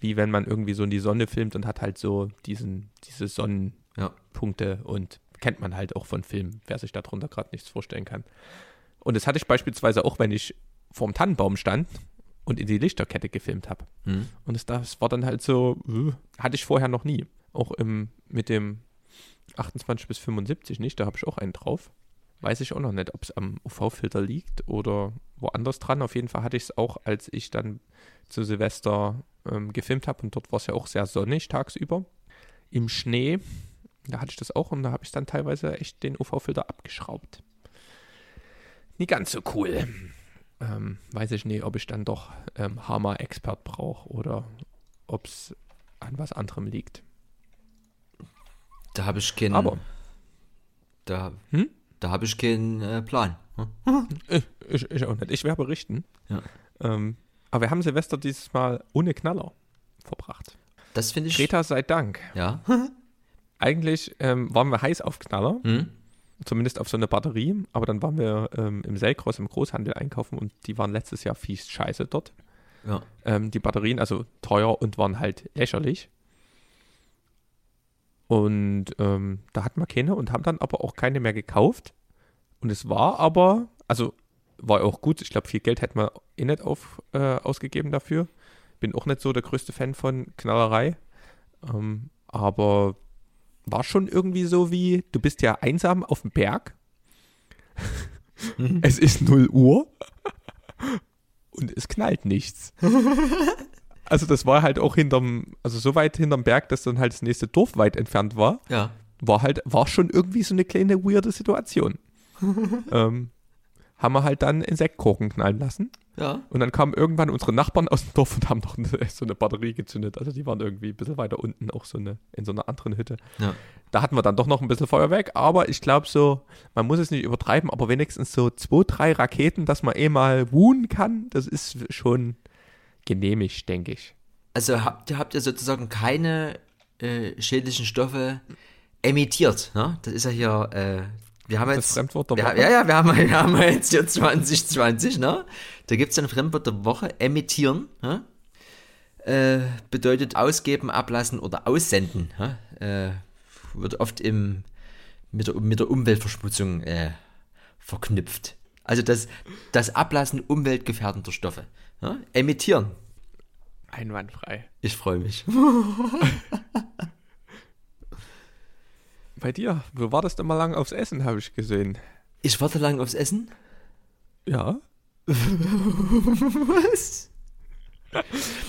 wie wenn man irgendwie so in die Sonne filmt und hat halt so diesen, diese Sonnenpunkte Ja. und kennt man halt auch von Filmen, wer sich darunter gerade nichts vorstellen kann. Und das hatte ich beispielsweise auch, wenn ich vorm Tannenbaum stand und in die Lichterkette gefilmt habe. Mhm. Und das, das war dann halt so, äh, hatte ich vorher noch nie. Auch im, mit dem 28 bis 75 nicht, da habe ich auch einen drauf. Weiß ich auch noch nicht, ob es am UV-Filter liegt oder woanders dran. Auf jeden Fall hatte ich es auch, als ich dann zu Silvester ähm, gefilmt habe und dort war es ja auch sehr sonnig tagsüber. Im Schnee, da hatte ich das auch und da habe ich dann teilweise echt den UV-Filter abgeschraubt. Nie ganz so cool. Ähm, weiß ich nicht, ob ich dann doch ähm, Hammer-Expert brauche oder ob es an was anderem liegt. Da habe ich keinen. Aber Da, Hm? da habe ich keinen äh, Plan. Hm? ich, ich, auch nicht. Ich werde berichten. Ja. Ähm, aber wir haben Silvester dieses Mal ohne Knaller verbracht. Das finde ich. Greta sei Dank. Ja. Eigentlich ähm, waren wir heiß auf Knaller, Hm? Zumindest auf so eine Batterie, aber dann waren wir ähm, im Selkross im Großhandel einkaufen und die waren letztes Jahr fies scheiße dort. Ja. Ähm, die Batterien, also teuer und waren halt lächerlich. Und ähm, da hatten wir keine und haben dann aber auch keine mehr gekauft. Und es war aber, also war auch gut. Ich glaube, viel Geld hätten wir eh nicht auf, äh, ausgegeben dafür. Bin auch nicht so der größte Fan von Knallerei. Ähm, aber war schon irgendwie so wie, du bist ja einsam auf dem Berg. es ist 0 Uhr und es knallt nichts. Also das war halt auch hinterm, also so weit hinterm Berg, dass dann halt das nächste Dorf weit entfernt war, Ja. war halt, war schon irgendwie so eine kleine weirde Situation. ähm, haben wir halt dann Insektkorken knallen lassen. Ja. Und dann kamen irgendwann unsere Nachbarn aus dem Dorf und haben noch eine, so eine Batterie gezündet. Also die waren irgendwie ein bisschen weiter unten, auch so eine, in so einer anderen Hütte. Ja. Da hatten wir dann doch noch ein bisschen Feuerwerk, aber ich glaube so, man muss es nicht übertreiben, aber wenigstens so zwei, drei Raketen, dass man eh mal wohnen kann, das ist schon genehmigt, denke ich. Also habt ihr, habt ihr sozusagen keine äh, schädlichen Stoffe emittiert, ne? Das ist ja hier, äh, wir haben Das jetzt. Fremdwort der wir, Woche. Ja, ja, wir haben, wir haben jetzt hier 2020, ne? Da gibt es ein Fremdwort der Woche, emittieren, ne? Äh, bedeutet ausgeben, ablassen oder aussenden, ne? Äh, wird oft im, mit, der, mit der Umweltverschmutzung äh, verknüpft. Also das, das Ablassen umweltgefährdender Stoffe. Ja? Emittieren. Einwandfrei. Ich freue mich. Bei dir, du wartest immer lang aufs Essen, habe ich gesehen. Ich warte lang aufs Essen. Ja. Was?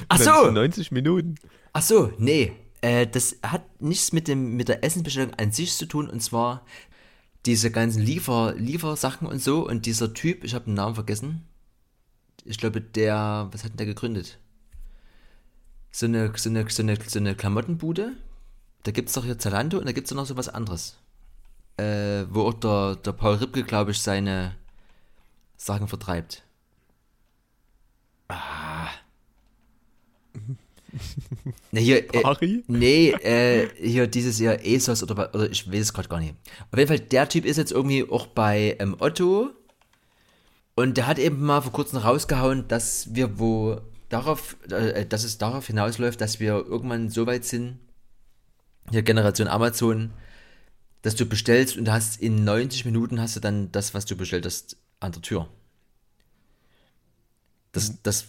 Ach Wenn's so, 90 Minuten. ach so, nee. Äh, das hat nichts mit, dem, mit der Essensbestellung an sich zu tun. Und zwar diese ganzen Liefer, Liefersachen und so. Und dieser Typ, ich habe den Namen vergessen. Ich glaube, der, was hat denn der gegründet? So eine, so eine, so eine, so eine Klamottenbude. Da gibt es doch hier Zalando und da gibt es noch so was anderes. Äh, wo auch der, der Paul Ripke, glaube ich, seine Sachen vertreibt. Ah. Ne, hier, äh, nee, äh, hier dieses Jahr ESOS oder, oder ich weiß es gerade gar nicht. Auf jeden Fall, der Typ ist jetzt irgendwie auch bei ähm, Otto und der hat eben mal vor kurzem rausgehauen, dass wir wo darauf, äh, dass es darauf hinausläuft, dass wir irgendwann so weit sind, hier Generation Amazon, dass du bestellst und du hast in 90 Minuten hast du dann das, was du bestellt hast, an der Tür. Das, das,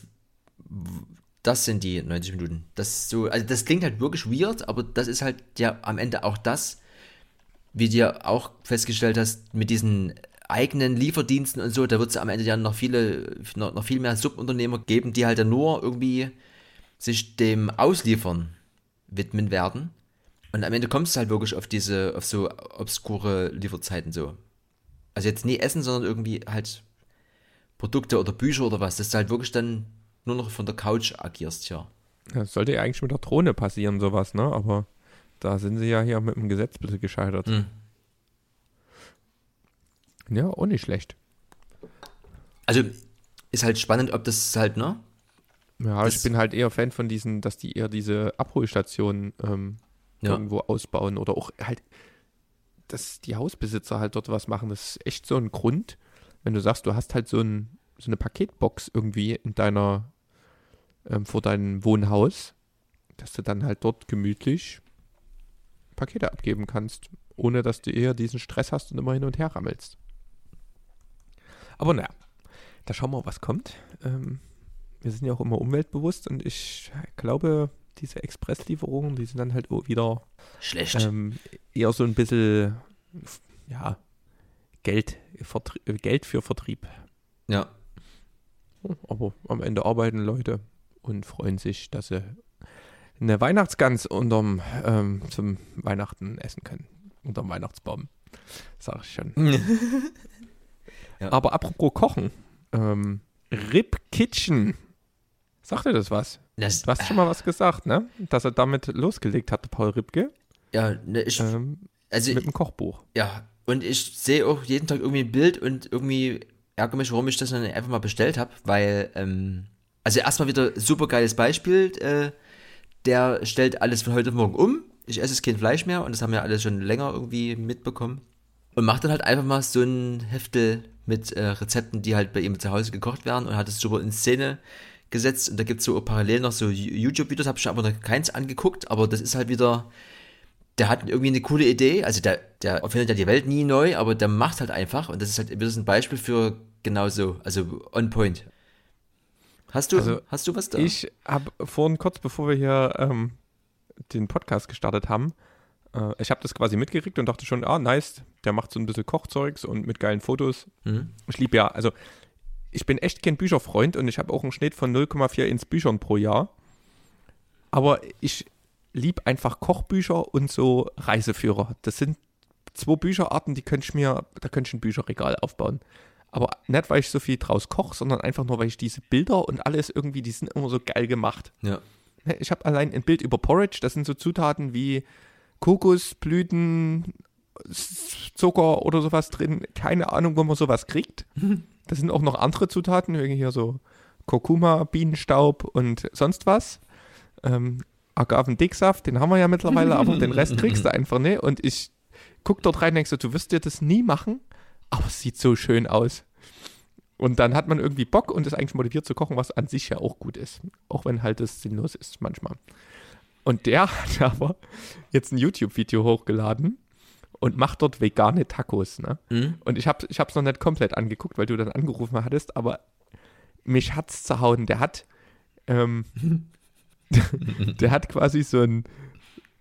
das sind die 90 Minuten. Das so, also das klingt halt wirklich weird, aber das ist halt ja am Ende auch das, wie du ja auch festgestellt hast, mit diesen eigenen Lieferdiensten und so, da wird es am Ende ja noch viele, noch, noch viel mehr Subunternehmer geben, die halt dann nur irgendwie sich dem Ausliefern widmen werden. Und am Ende kommst du halt wirklich auf diese, auf so obskure Lieferzeiten so. Also jetzt nie Essen, sondern irgendwie halt Produkte oder Bücher oder was, dass du halt wirklich dann nur noch von der Couch agierst, ja. Das sollte ja eigentlich mit der Drohne passieren, sowas, ne? Aber da sind sie ja hier mit dem Gesetz ein bisschen gescheitert. Hm. Ja, auch nicht schlecht. Also ist halt spannend, ob das halt, ne? Ja, Das- ich bin halt eher Fan von diesen, dass die eher diese Abholstationen ähm, Ja. irgendwo ausbauen oder auch halt, dass die Hausbesitzer halt dort was machen. Das ist echt so ein Grund, wenn du sagst, du hast halt so, ein, so eine Paketbox irgendwie in deiner, ähm, vor deinem Wohnhaus, dass du dann halt dort gemütlich Pakete abgeben kannst, ohne dass du eher diesen Stress hast und immer hin und her rammelst. Aber naja, da schauen wir, was kommt. Ähm, wir sind ja auch immer umweltbewusst und ich glaube, diese Expresslieferungen, die sind dann halt wieder Schlecht. ähm, eher so ein bisschen, ja, Geld, Vertrie äh, Geld für Vertrieb. ja. Aber am Ende arbeiten Leute und freuen sich, dass sie eine Weihnachtsgans unterm, ähm, zum Weihnachten essen können. Unterm Weihnachtsbaum. Sag ich schon. Ja. Aber apropos Kochen. Ähm, Rip Kitchen. Sagt dir das was? Das, Du hast schon mal was gesagt, ne? Dass er damit losgelegt hatte, Paul Ripke, ja, ne, ich, ähm, also, mit dem Kochbuch. ja, und ich sehe auch jeden Tag irgendwie ein Bild und irgendwie ärgere mich, warum ich das dann einfach mal bestellt habe, weil, ähm, also erstmal wieder super geiles Beispiel, äh, der stellt alles von heute auf morgen um. Ich esse kein Fleisch mehr und das haben wir alle schon länger irgendwie mitbekommen. Und macht dann halt einfach mal so ein Heftel mit äh, Rezepten, die halt bei ihm zu Hause gekocht werden und hat es super in Szene gesetzt. Und da gibt es so parallel noch so YouTube-Videos, habe ich aber noch keins angeguckt, aber das ist halt wieder, der hat irgendwie eine coole Idee. Also der, der erfindet ja die Welt nie neu, aber der macht halt einfach. Und das ist halt wieder so ein Beispiel für genau so, also on point. Hast du, Also, hast du was da? Ich habe vorhin kurz bevor wir hier ähm, den Podcast gestartet haben, äh, ich habe das quasi mitgekriegt und dachte schon, ah, nice, der macht so ein bisschen Kochzeugs und mit geilen Fotos. Hm? Ich liebe ja, also ich bin echt kein Bücherfreund und ich habe auch einen Schnitt von 0,4 ins Büchern pro Jahr. Aber ich liebe einfach Kochbücher und so Reiseführer. Das sind zwei Bücherarten, die könnte ich mir, da könnte ich ein Bücherregal aufbauen. Aber nicht, weil ich so viel draus koche, sondern einfach nur, weil ich diese Bilder und alles irgendwie, die sind immer so geil gemacht. Ja. Ne, Ich habe allein ein Bild über Porridge, das sind so Zutaten wie Kokosblüten, Zucker oder sowas drin. Keine Ahnung, wo man sowas kriegt. Da sind auch noch andere Zutaten, irgendwie hier so Kurkuma, Bienenstaub und sonst was. Ähm, Agavendicksaft, den haben wir ja mittlerweile, aber den Rest kriegst du einfach, ne? Und ich guck dort rein und denk so, du wirst dir das nie machen, aber es sieht so schön aus. Und dann hat man irgendwie Bock und ist eigentlich motiviert zu kochen, was an sich ja auch gut ist. Auch wenn halt das sinnlos ist manchmal. Und der hat aber jetzt ein YouTube-Video hochgeladen und macht dort vegane Tacos. Ne? Mhm. Und ich habe es noch nicht komplett angeguckt, weil du dann angerufen hattest, aber mich hat's zerhauen. Der hat, ähm, der hat quasi so ein,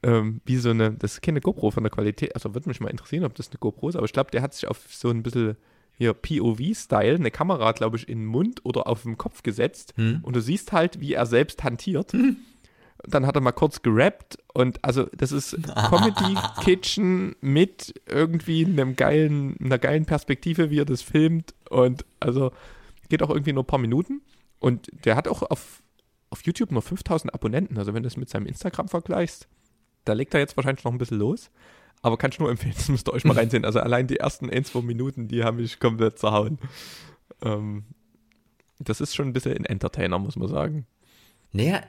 ähm, wie so eine, das ist keine GoPro von der Qualität, also würde mich mal interessieren, ob das eine GoPro ist, aber ich glaube, der hat sich auf so ein bisschen hier POV-Style eine Kamera, glaube ich, in den Mund oder auf den Kopf gesetzt Hm. und du siehst halt, wie er selbst hantiert. Dann hat er mal kurz gerappt und also das ist Comedy Kitchen mit irgendwie einem geilen, einer geilen Perspektive, wie er das filmt und also geht auch irgendwie nur ein paar Minuten und der hat auch auf, auf YouTube nur 5000 Abonnenten, also wenn du es mit seinem Instagram vergleichst, da legt er jetzt wahrscheinlich noch ein bisschen los, aber kann ich nur empfehlen, das müsst ihr euch mal reinsehen, also allein die ersten ein, zwei Minuten, die haben mich komplett zerhauen. Ähm, das ist schon ein bisschen ein Entertainer, muss man sagen. Naja, äh,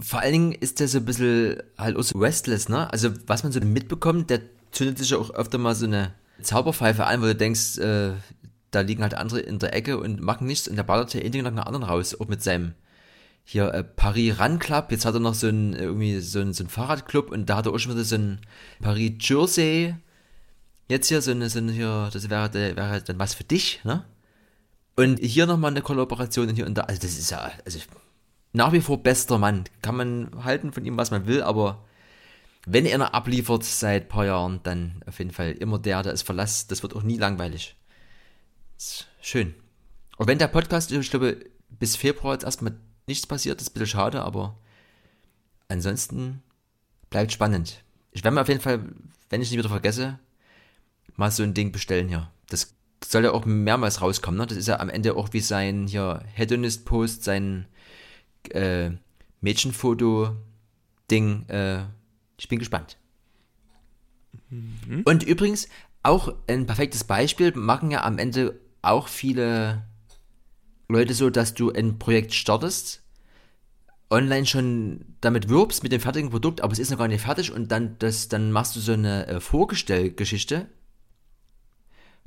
vor allen Dingen ist der so ein bisschen halt auch so restless, ne? Also, was man so mitbekommt, der zündet sich ja auch öfter mal so eine Zauberpfeife an, wo du denkst, äh, da liegen halt andere in der Ecke und machen nichts und der ballert ja endlich nach einer anderen raus, auch mit seinem hier äh, Paris Run Club. Jetzt hat er noch so ein irgendwie so ein, so ein Fahrradclub und da hat er auch schon wieder so ein Paris Jersey. Jetzt hier so eine, so eine hier, das wäre, wäre dann was für dich, ne? Und hier nochmal eine Kollaboration und hier und da. Also das ist ja, also nach wie vor bester Mann. Kann man halten von ihm, was man will, aber wenn er abliefert seit ein paar Jahren, dann auf jeden Fall immer der, der es verlässt. Das wird auch nie langweilig. Schön. Und wenn der Podcast, ich glaube, bis Februar jetzt erstmal nichts passiert, ist ein bisschen schade, aber ansonsten bleibt spannend. Ich werde mir auf jeden Fall, wenn ich nicht wieder vergesse, mal so ein Ding bestellen hier. Das soll ja auch mehrmals rauskommen, ne? Das ist ja am Ende auch wie sein hier Hedonist-Post, sein äh, Mädchenfoto-Ding. Äh, ich bin gespannt. Und übrigens, auch ein perfektes Beispiel, machen ja am Ende auch viele Leute so, dass du ein Projekt startest, online schon damit wirbst mit dem fertigen Produkt, aber es ist noch gar nicht fertig und dann, das, dann machst du so eine äh, Vorgestellgeschichte,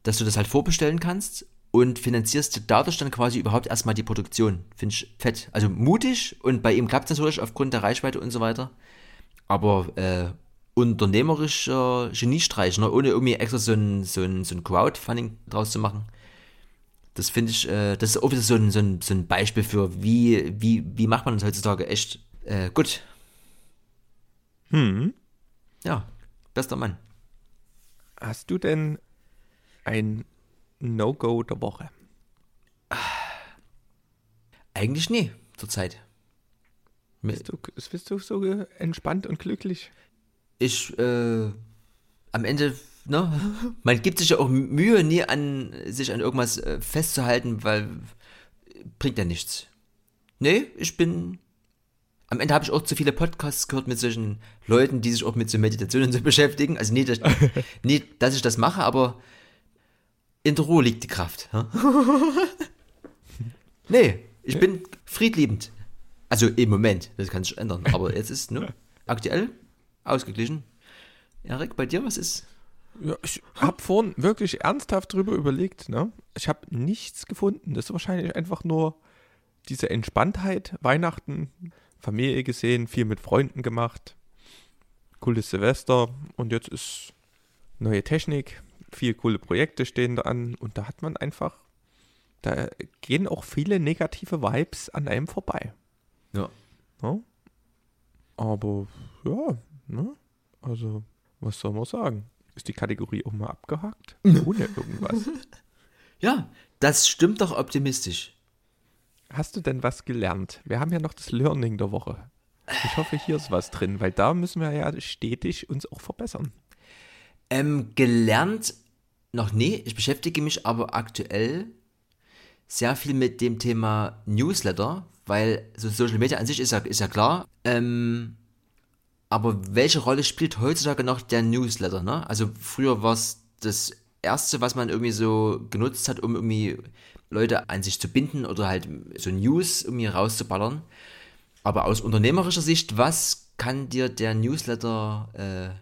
dass du das halt vorbestellen kannst und finanzierst dadurch dann quasi überhaupt erstmal die Produktion. Finde ich fett. Also mutig und bei ihm klappt es natürlich aufgrund der Reichweite und so weiter. Aber äh, unternehmerischer Geniestreich, ne? ohne irgendwie extra so ein, so ein, so ein Crowdfunding draus zu machen. Das finde ich, äh, das ist auch wieder so ein, so ein, so ein Beispiel für, wie, wie, wie macht man das heutzutage echt äh, gut. Hm. Ja, bester Mann. Hast du denn ein No-Go der Woche? Eigentlich nie, zurzeit. Bist du, bist du so entspannt und glücklich? ich äh, am Ende, ne, man gibt sich ja auch Mühe, nie an sich an irgendwas äh, festzuhalten, weil äh, bringt ja nichts. Nee, ich bin. Am Ende habe ich auch zu viele Podcasts gehört mit solchen Leuten, die sich auch mit so Meditationen so beschäftigen. Also nie, dass, nie, dass ich das mache, aber in der Ruhe liegt die Kraft. nee, ich bin friedliebend. Also im Moment, das kann sich ändern. Aber jetzt ist, ne, aktuell ausgeglichen. Erik, bei dir, was ist? Ja, ich habe vorhin wirklich ernsthaft drüber überlegt. Ne? Ich habe nichts gefunden. Das ist wahrscheinlich einfach nur diese Entspanntheit. Weihnachten, Familie gesehen, viel mit Freunden gemacht, cooles Silvester und jetzt ist neue Technik, viele coole Projekte stehen da an und da hat man einfach, da gehen auch viele negative Vibes an einem vorbei. Ja. Ne? Aber ja, ne? Also, was soll man sagen? Ist die Kategorie auch mal abgehakt? Ohne irgendwas. Ja, das stimmt doch optimistisch. Hast du denn was gelernt? Wir haben ja noch das Learning der Woche. Ich hoffe, hier ist was drin, weil da müssen wir ja stetig uns auch verbessern. Ähm, gelernt noch nie. Ich beschäftige mich aber aktuell sehr viel mit dem Thema Newsletter, weil so Social Media an sich ist ja, ist ja klar. Ähm, aber welche Rolle spielt heutzutage noch der Newsletter? Ne? Also früher war es das Erste, was man irgendwie so genutzt hat, um irgendwie Leute an sich zu binden oder halt so News irgendwie rauszuballern. Aber aus unternehmerischer Sicht, was kann dir der Newsletter äh,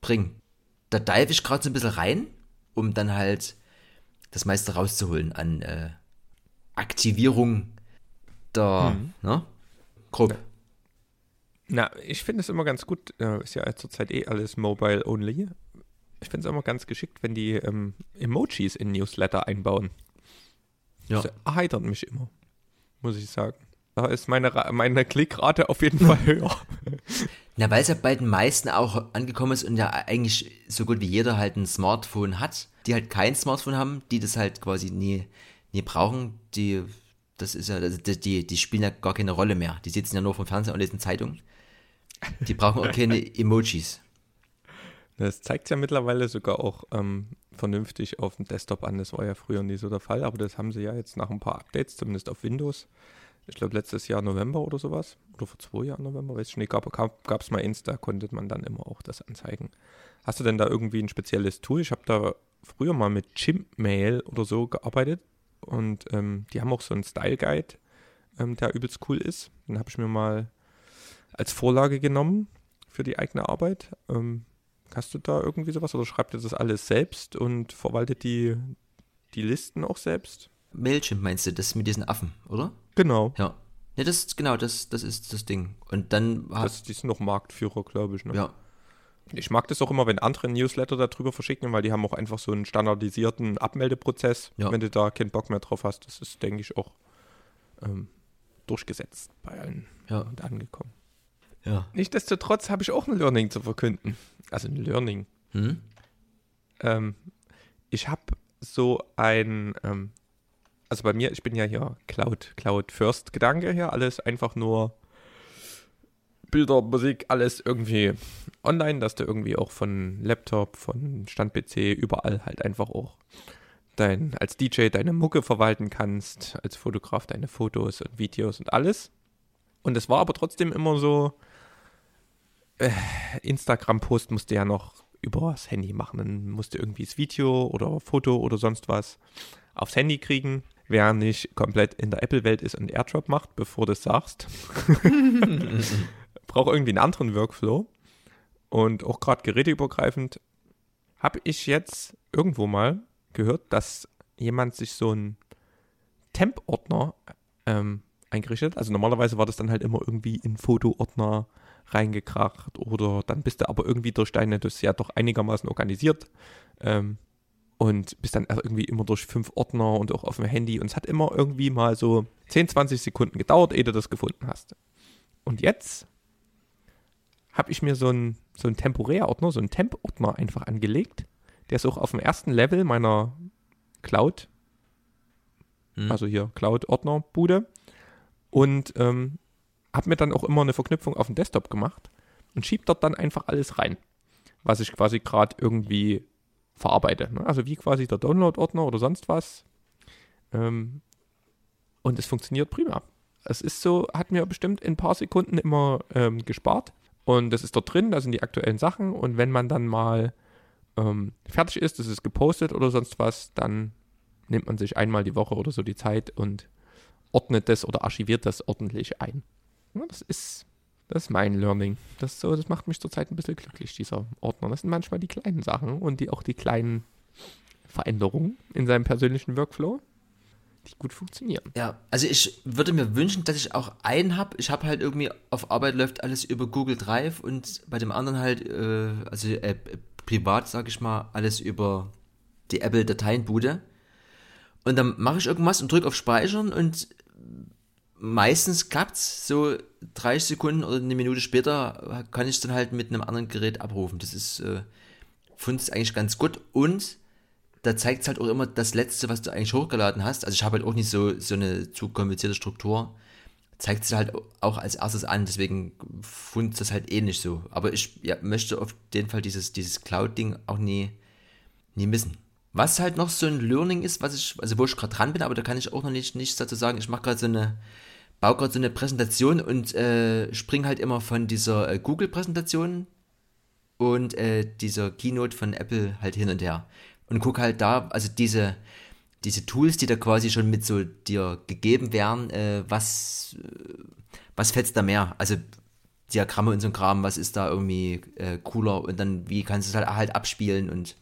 bringen? Da dive ich gerade so ein bisschen rein, um dann halt das meiste rauszuholen an äh, Aktivierung der, ne? Grob. Na, ich finde es immer ganz gut. Äh, ist ja zurzeit eh alles mobile only. ich finde es immer ganz geschickt, wenn die ähm, Emojis in Newsletter einbauen. Ja. Das erheitert mich immer, muss ich sagen. Da ist meine, meine Klickrate auf jeden Fall höher. Na, weil es ja bei den meisten auch angekommen ist und ja eigentlich so gut wie jeder halt ein Smartphone hat, die halt kein Smartphone haben, die das halt quasi nie, nie brauchen, die, das ist ja, also die, die, die spielen ja gar keine Rolle mehr. Die sitzen ja nur vom Fernseher und lesen Zeitung. Die brauchen auch keine Emojis. Das zeigt ja mittlerweile sogar auch ähm, vernünftig auf dem Desktop an. Das war ja früher nie so der Fall, aber das haben sie ja jetzt nach ein paar Updates, zumindest auf Windows. Ich glaube, letztes Jahr November oder sowas. Oder vor zwei Jahren November, weiß ich nicht. Gab es mal Insta, konnte man dann immer auch das anzeigen. Hast du denn da irgendwie ein spezielles Tool? Ich habe da früher mal mit Chimpmail oder so gearbeitet und ähm, die haben auch so einen Style Guide, ähm, der übelst cool ist. Den habe ich mir mal als Vorlage genommen für die eigene Arbeit. Ähm, hast du da irgendwie sowas oder schreibt ihr das alles selbst und verwaltet die, die Listen auch selbst? Mailchimp meinst du, das mit diesen Affen, oder? Genau. Ja. Ne, das genau, das, das ist das Ding. Und dann hat, Das, die sind noch Marktführer, glaube ich. Ne? ja, Ich mag das auch immer, wenn andere Newsletter darüber verschicken, weil die haben auch einfach so einen standardisierten Abmeldeprozess, Ja. wenn du da keinen Bock mehr drauf hast. Das ist, denke ich, auch ähm, durchgesetzt bei allen ja, und angekommen. ja. Nichtsdestotrotz habe ich auch ein Learning zu verkünden. Also ein Learning. Hm? Ähm, ich habe so ein, ähm, also bei mir, ich bin ja hier Cloud, Cloud First Gedanke hier, alles einfach nur Bilder, Musik, alles irgendwie online, dass du irgendwie auch von Laptop, von Stand-PC, überall halt einfach auch dein, als DJ deine Mucke verwalten kannst, als Fotograf deine Fotos und Videos und alles. Und es war aber trotzdem immer so, äh, Instagram-Post musste ja noch über das Handy machen. Dann musste irgendwie das Video oder Foto oder sonst was aufs Handy kriegen. Wer nicht komplett in der Apple-Welt ist und AirDrop macht, bevor du es sagst, braucht irgendwie einen anderen Workflow. Und auch gerade geräteübergreifend habe ich jetzt irgendwo mal gehört, dass jemand sich so einen Temp-Ordner ähm, eingerichtet hat. Also normalerweise war das dann halt immer irgendwie in Foto-Ordner reingekracht oder dann bist du aber irgendwie durch deine, das ist ja doch einigermaßen organisiert ähm, und bist dann irgendwie immer durch fünf Ordner und auch auf dem Handy und es hat immer irgendwie mal so 10, 20 Sekunden gedauert, ehe du das gefunden hast. Und jetzt habe ich mir so einen so einen Temporärordner, so einen Temp-Ordner einfach angelegt. Der ist auch auf dem ersten Level meiner Cloud, Hm. also hier Cloud-Ordner-Bude. Und ähm, habe mir dann auch immer eine Verknüpfung auf den Desktop gemacht und schieb dort dann einfach alles rein, was ich quasi gerade irgendwie verarbeite. Ne? Also wie quasi der Download-Ordner oder sonst was. Ähm, und es funktioniert prima. Es ist so, hat mir bestimmt in ein paar Sekunden immer ähm, gespart. Und das ist dort drin, da sind die aktuellen Sachen. Und wenn man dann mal ähm, fertig ist, das ist gepostet oder sonst was, dann nimmt man sich einmal die Woche oder so die Zeit und ordnet das oder archiviert das ordentlich ein. Ja, das ist, das ist mein Learning. Das, so, das macht mich zurzeit ein bisschen glücklich, dieser Ordner. Das sind manchmal die kleinen Sachen und die auch die kleinen Veränderungen in seinem persönlichen Workflow, die gut funktionieren. Ja, also ich würde mir wünschen, dass ich auch einen habe. Ich habe halt irgendwie auf Arbeit läuft alles über Google Drive und bei dem anderen halt, äh, also äh, privat, sage ich mal, alles über die Apple Dateienbude. Und dann mache ich irgendwas und drücke auf Speichern und meistens klappt's. So 30 Sekunden oder eine Minute später kann ich es dann halt mit einem anderen Gerät abrufen. Das ist, äh, finde ich eigentlich ganz gut und da zeigt es halt auch immer das Letzte, was du eigentlich hochgeladen hast. Also ich habe halt auch nicht so, so eine zu komplizierte Struktur. Zeigt es halt auch als erstes an, deswegen fand das halt eh nicht so. Aber ich ja, möchte auf jeden Fall dieses, dieses Cloud-Ding auch nie, nie missen. Was halt noch so ein Learning ist, was ich, also wo ich gerade dran bin, aber da kann ich auch noch nicht nichts dazu sagen. Ich mache gerade so eine, baue gerade so eine Präsentation und äh, springe halt immer von dieser äh, Google-Präsentation und äh, dieser Keynote von Apple halt hin und her. Und guck halt da, also diese, diese Tools, die da quasi schon mit so dir gegeben werden, äh, was, äh, was fetzt da mehr? Also Diagramme und so ein Kram, was ist da irgendwie äh, cooler und dann wie kannst du es halt, halt abspielen und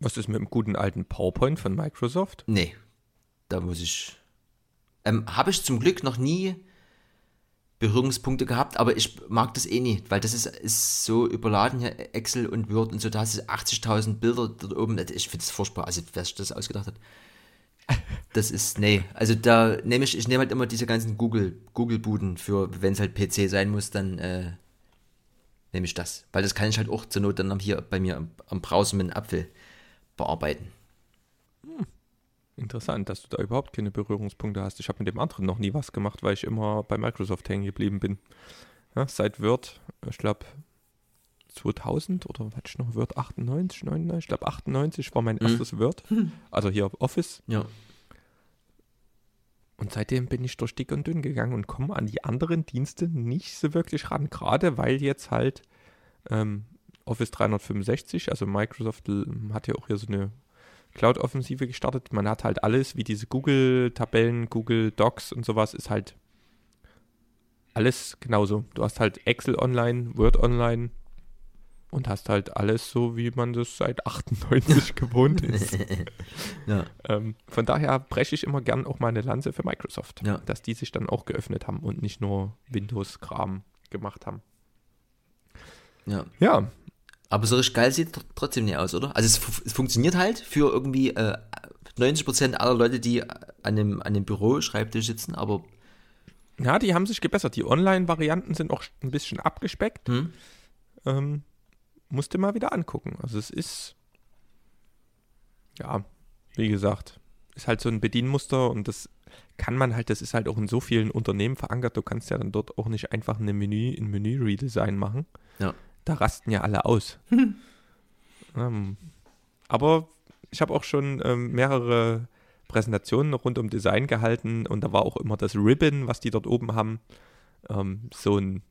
Was ist mit dem guten alten PowerPoint von Microsoft? nee, da muss ich. Ähm, Habe ich zum Glück noch nie Berührungspunkte gehabt, aber ich mag das eh nicht, weil das ist, ist so überladen hier, Excel und Word und so, da hast du 80.000 Bilder dort oben. Ich finde es furchtbar, also wer sich das ausgedacht hat. Das ist, nee, also da nehme ich, ich nehme halt immer diese ganzen Google, Google-Buden für, wenn es halt PC sein muss, dann äh, nehme ich das. Weil das kann ich halt auch zur Not dann hier bei mir am, am Browser mit einem Apfel bearbeiten. Interessant, dass du da überhaupt keine Berührungspunkte hast. Ich habe mit dem anderen noch nie was gemacht, weil ich immer bei Microsoft hängen geblieben bin. Ja, seit Word, ich glaube 2000 oder was ich noch, Word 98, 99, ich glaube 98 war mein erstes Word. Also hier Office. Ja. Und seitdem bin ich durch dick und dünn gegangen und komme an die anderen Dienste nicht so wirklich ran. Gerade weil jetzt halt ähm, Office 365, also Microsoft hat ja auch hier so eine Cloud-Offensive gestartet. Man hat halt alles, wie diese Google-Tabellen, Google Docs und sowas, ist halt alles genauso. Du hast halt Excel online, Word online und hast halt alles so, wie man das seit 98 gewohnt ist. Ja. Ähm, von daher breche ich immer gern auch mal eine Lanze für Microsoft, Ja. dass die sich dann auch geöffnet haben und nicht nur Windows-Kram gemacht haben. ja. Ja, Aber so richtig geil sieht tr- trotzdem nicht aus, oder? Also es, es funktioniert halt für irgendwie äh, 90% aller Leute, die an dem, an dem Büroschreibtisch sitzen, aber ja, die haben sich gebessert. Die Online-Varianten sind auch ein bisschen abgespeckt. hm, Ähm, musste mal wieder angucken. Also es ist, ja, wie gesagt, ist halt so ein Bedienmuster und das kann man halt, das ist halt auch in so vielen Unternehmen verankert. Du kannst ja dann dort auch nicht einfach eine Menü, ein Menü-Redesign machen. Ja. Da rasten ja alle aus. ähm, aber ich habe auch schon ähm, mehrere Präsentationen rund um Design gehalten und da war auch immer das Ribbon, was die dort oben haben, ähm, so ein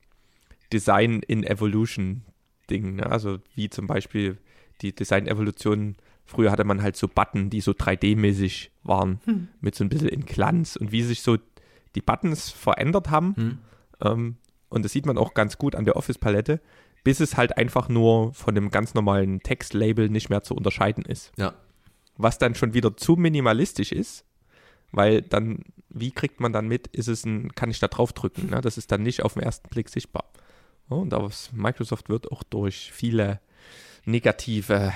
Design in Evolution Ding. Ne? Also wie zum Beispiel die Design-Evolution. Früher hatte man halt so Button, die so 3D-mäßig waren, mit so ein bisschen in Glanz und wie sich so die Buttons verändert haben. hm, Ähm, und das sieht man auch ganz gut an der Office-Palette, bis es halt einfach nur von dem ganz normalen Textlabel nicht mehr zu unterscheiden ist. ja. Was dann schon wieder zu minimalistisch ist, weil dann, wie kriegt man dann mit, ist es ein, kann ich da drauf drücken? Ne? Das ist dann nicht auf den ersten Blick sichtbar. Ja, und aus Microsoft wird auch durch viele negative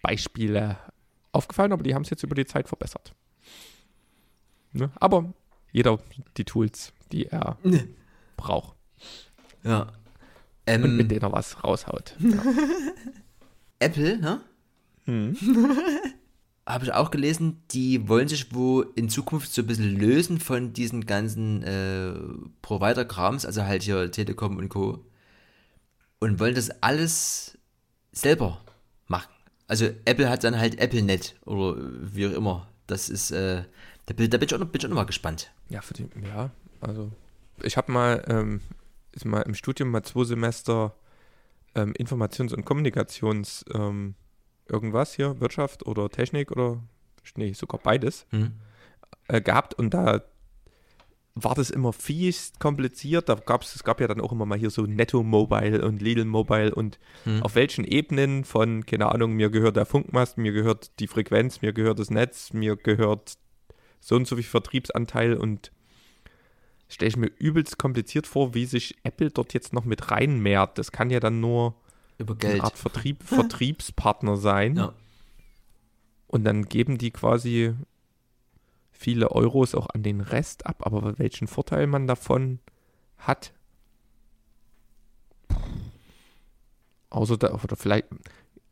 Beispiele aufgefallen, aber die haben es jetzt über die Zeit verbessert. Ne? Aber jeder die Tools, die er braucht Ja. Und Ähm, mit denen er was raushaut. Ja. Apple, ne? Hm. Habe ich auch gelesen, die wollen sich wo in Zukunft so ein bisschen lösen von diesen ganzen äh, Provider-Krams, also halt hier Telekom und Co. Und wollen das alles selber machen. Also Apple hat dann halt AppleNet oder wie auch immer. Das ist, äh, da bin, da bin ich auch noch, bin ich auch noch mal gespannt. Ja, für die, ja, also ich habe mal, ähm, ist mal im Studium mal zwei Semester ähm, Informations- und Kommunikations ähm, irgendwas hier, Wirtschaft oder Technik oder nee, sogar beides Hm? äh, gehabt und da war das immer fies kompliziert. Da gab's, es gab ja dann auch immer mal hier so Netto Mobile und Lidl Mobile und Hm. auf welchen Ebenen von, keine Ahnung, mir gehört der Funkmast, mir gehört die Frequenz, mir gehört das Netz, mir gehört so und so viel Vertriebsanteil und stelle ich mir übelst kompliziert vor, wie sich Apple dort jetzt noch mit reinmehrt. Das kann ja dann nur Über eine Geld. Art Vertrieb, Vertriebspartner sein. Ja. Und dann geben die quasi viele Euros auch an den Rest ab. Aber welchen Vorteil man davon hat, außer da, oder vielleicht,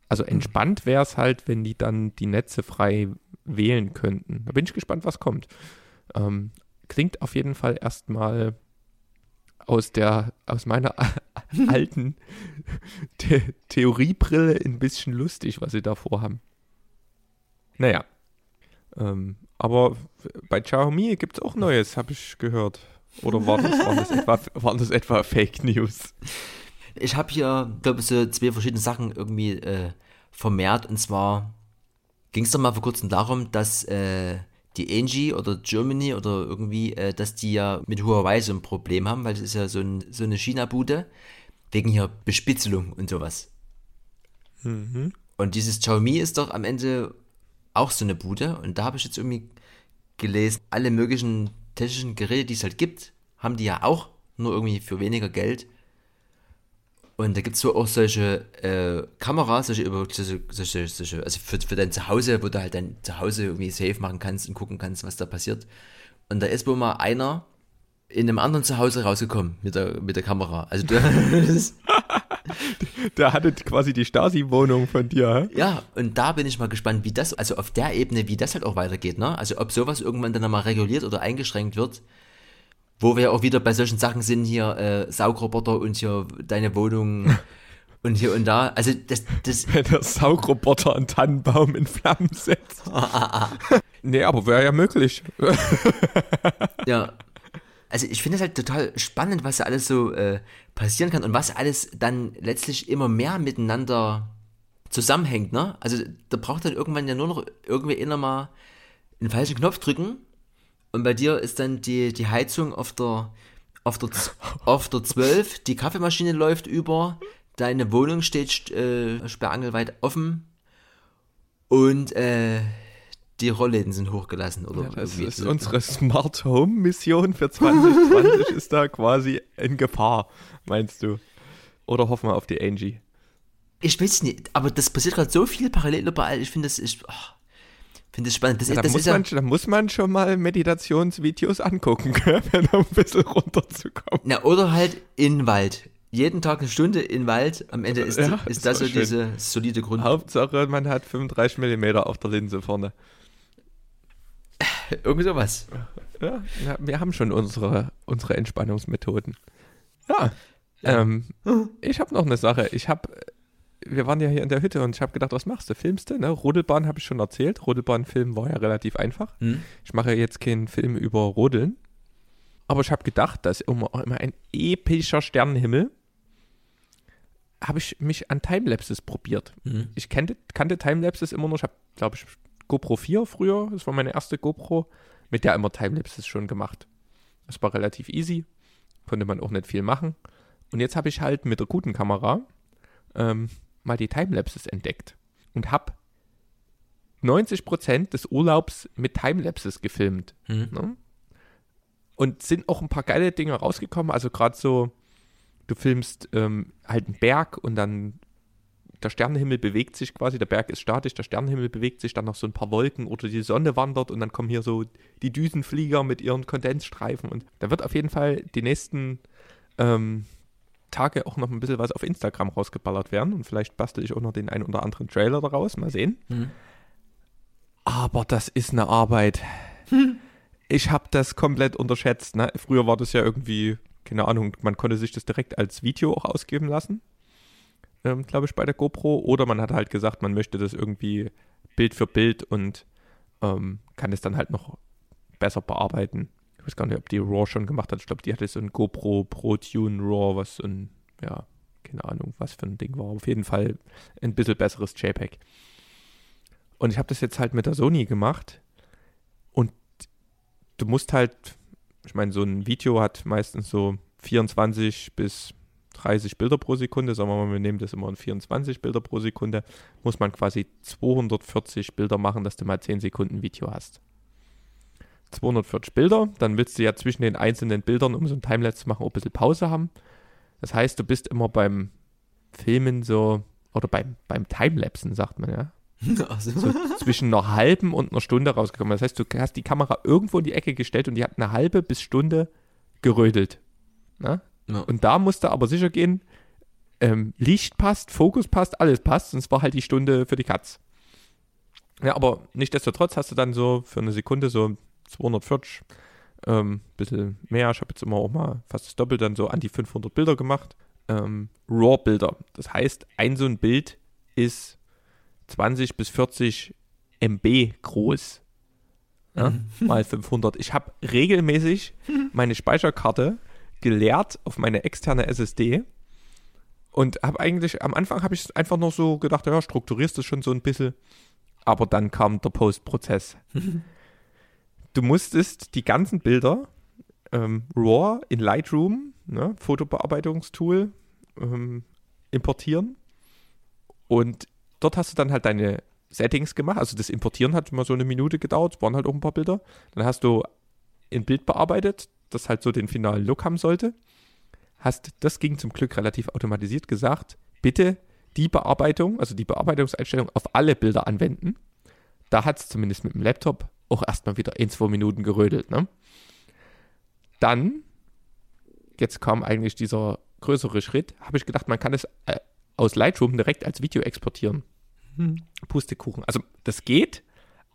also entspannt wäre es halt, wenn die dann die Netze frei wählen könnten. Da bin ich gespannt, was kommt. Ähm, klingt auf jeden Fall erstmal aus der, aus meiner alten The Theoriebrille ein bisschen lustig, was sie da vorhaben. Naja. Ähm, aber bei Xiaomi gibt es auch Neues, habe ich gehört. Oder war das, waren, das etwa, waren das etwa Fake News? Ich habe hier, glaube ich, so zwei verschiedene Sachen irgendwie äh, vermehrt. Und zwar ging es doch mal vor kurzem darum, dass äh, die Angie oder Germany oder irgendwie, äh, dass die ja mit Huawei so ein Problem haben, weil es ist ja so, ein, so eine China-Bude, wegen hier Bespitzelung und sowas. Mhm. Und dieses Xiaomi ist doch am Ende auch so eine Bude. Und da habe ich jetzt irgendwie gelesen, alle möglichen technischen Geräte, die es halt gibt, haben die ja auch nur irgendwie für weniger Geld. Und da gibt es so auch solche äh, Kameras, solche, solche, solche, solche, also für, für dein Zuhause, wo du halt dein Zuhause irgendwie safe machen kannst und gucken kannst, was da passiert. Und da ist wohl mal einer in einem anderen Zuhause rausgekommen mit der, mit der Kamera. Also du, das, Der hatte quasi die Stasi-Wohnung von dir. hä? Ja, und da bin ich mal gespannt, wie das, also auf der Ebene, wie das halt auch weitergeht, ne? Also ob sowas irgendwann dann nochmal reguliert oder eingeschränkt wird, wo wir auch wieder bei solchen Sachen sind, hier äh, Saugroboter und hier deine Wohnung und hier und da. Also das, das, Wenn der Saugroboter einen Tannenbaum in Flammen setzt. nee, aber wäre ja möglich. ja. Also ich finde es halt total spannend, was da alles so äh, passieren kann und was alles dann letztlich immer mehr miteinander zusammenhängt, ne? Also da braucht dann irgendwann ja nur noch irgendwie inner mal einen falschen Knopf drücken und bei dir ist dann die, die Heizung auf der, auf der, auf der 12, die Kaffeemaschine läuft über, deine Wohnung steht äh, sperrangelweit offen und äh, die Rollläden sind hochgelassen oder Das irgendwie ist unsere Smart Home Mission für 2020 ist da quasi in Gefahr, meinst du? Oder hoffen wir auf die Angie? Ich weiß nicht, aber das passiert gerade so viel parallel überall. Ich finde das, ich oh, finde das spannend. Das, Ja, ist, da, das muss ist ja, man, da muss man schon mal Meditationsvideos angucken, um ein bisschen runterzukommen. na, oder halt in Wald. Jeden Tag eine Stunde in Wald. Am Ende ist, Ja, ist das so schön. diese solide Grund. Hauptsache, man hat 35 mm auf der Linse vorne. Irgendwie sowas. Ja, ja, wir haben schon unsere, unsere Entspannungsmethoden. Ja, Ähm, ich habe noch eine Sache. Ich habe, wir waren ja hier in der Hütte und ich habe gedacht, was machst du? Filmst du? Ne? Rodelbahn habe ich schon erzählt. Rodelbahnfilm war ja relativ einfach. Hm? Ich mache jetzt keinen Film über Rodeln. Aber ich habe gedacht, dass immer, immer ein epischer Sternenhimmel habe ich mich an Timelapses probiert. Mhm. Ich kannte, kannte Timelapses immer noch. Ich habe, glaube ich, GoPro 4 früher. Das war meine erste GoPro. Mit der immer Timelapses schon gemacht. Das war relativ easy. Konnte man auch nicht viel machen. Und jetzt habe ich halt mit der guten Kamera ähm, mal die Timelapses entdeckt. Und habe 90% des Urlaubs mit Timelapses gefilmt. Mhm. Ne? Und sind auch ein paar geile Dinge rausgekommen. Also gerade so, du filmst ähm, halt einen Berg und dann der Sternenhimmel bewegt sich quasi, der Berg ist statisch, der Sternenhimmel bewegt sich, dann noch so ein paar Wolken oder die Sonne wandert und dann kommen hier so die Düsenflieger mit ihren Kondensstreifen und da wird auf jeden Fall die nächsten ähm, Tage auch noch ein bisschen was auf Instagram rausgeballert werden und vielleicht bastel ich auch noch den einen oder anderen Trailer daraus, mal sehen. Mhm. Aber das ist eine Arbeit. Ich habe das komplett unterschätzt. Ne? Früher war das ja irgendwie, keine Ahnung, man konnte sich das direkt als Video auch ausgeben lassen, ähm, glaube ich, bei der GoPro. Oder man hat halt gesagt, man möchte das irgendwie Bild für Bild und ähm, kann es dann halt noch besser bearbeiten. Ich weiß gar nicht, ob die RAW schon gemacht hat. Ich glaube, die hatte so ein GoPro Pro Tune RAW, was so ein, ja, keine Ahnung, was für ein Ding war. Auf jeden Fall ein bisschen besseres JPEG. Und ich habe das jetzt halt mit der Sony gemacht. Und du musst halt, ich meine, so ein Video hat meistens so 24 bis 30 Bilder pro Sekunde. Sagen wir mal, wir nehmen das immer in 24 Bilder pro Sekunde. Muss man quasi 240 Bilder machen, dass du mal 10 Sekunden Video hast. 240 Bilder, dann willst du ja zwischen den einzelnen Bildern, um so ein Timelapse zu machen, auch ein bisschen Pause haben. Das heißt, du bist immer beim Filmen so, oder beim, beim Timelapsen, sagt man ja, Also, so zwischen einer halben und einer Stunde rausgekommen. Das heißt, du hast die Kamera irgendwo in die Ecke gestellt und die hat eine halbe bis Stunde gerödelt. Ne? ja. Und da musste aber sicher gehen, ähm, Licht passt, Fokus passt, alles passt, sonst war halt die Stunde für die Katz. Ja, aber nichtsdestotrotz hast du dann so für eine Sekunde so 240, ähm, bisschen mehr. Ich habe jetzt immer auch mal fast das Doppel dann so an die 500 Bilder gemacht. Ähm, RAW-Bilder. Das heißt, ein so ein Bild ist 20 bis 40 MB groß. Ja, mal 500. Ich habe regelmäßig meine Speicherkarte geleert auf meine externe SSD und habe eigentlich, am Anfang habe ich einfach noch so gedacht, ja, strukturierst du schon so ein bisschen, aber dann kam der Postprozess. du musstest die ganzen Bilder ähm, RAW in Lightroom, ne, Fotobearbeitungstool, ähm, importieren und dort hast du dann halt deine Settings gemacht. Also das Importieren hat immer so eine Minute gedauert, es waren halt auch ein paar Bilder. Dann hast du ein Bild bearbeitet, das halt so den finalen Look haben sollte. hast, das ging zum Glück relativ automatisiert gesagt, bitte die Bearbeitung, also die Bearbeitungseinstellung auf alle Bilder anwenden. Da hat es zumindest mit dem Laptop auch erstmal wieder in zwei Minuten gerödelt. Ne? Dann, jetzt kam eigentlich dieser größere Schritt, habe ich gedacht, man kann es äh, aus Lightroom direkt als Video exportieren. Pustekuchen. Also das geht,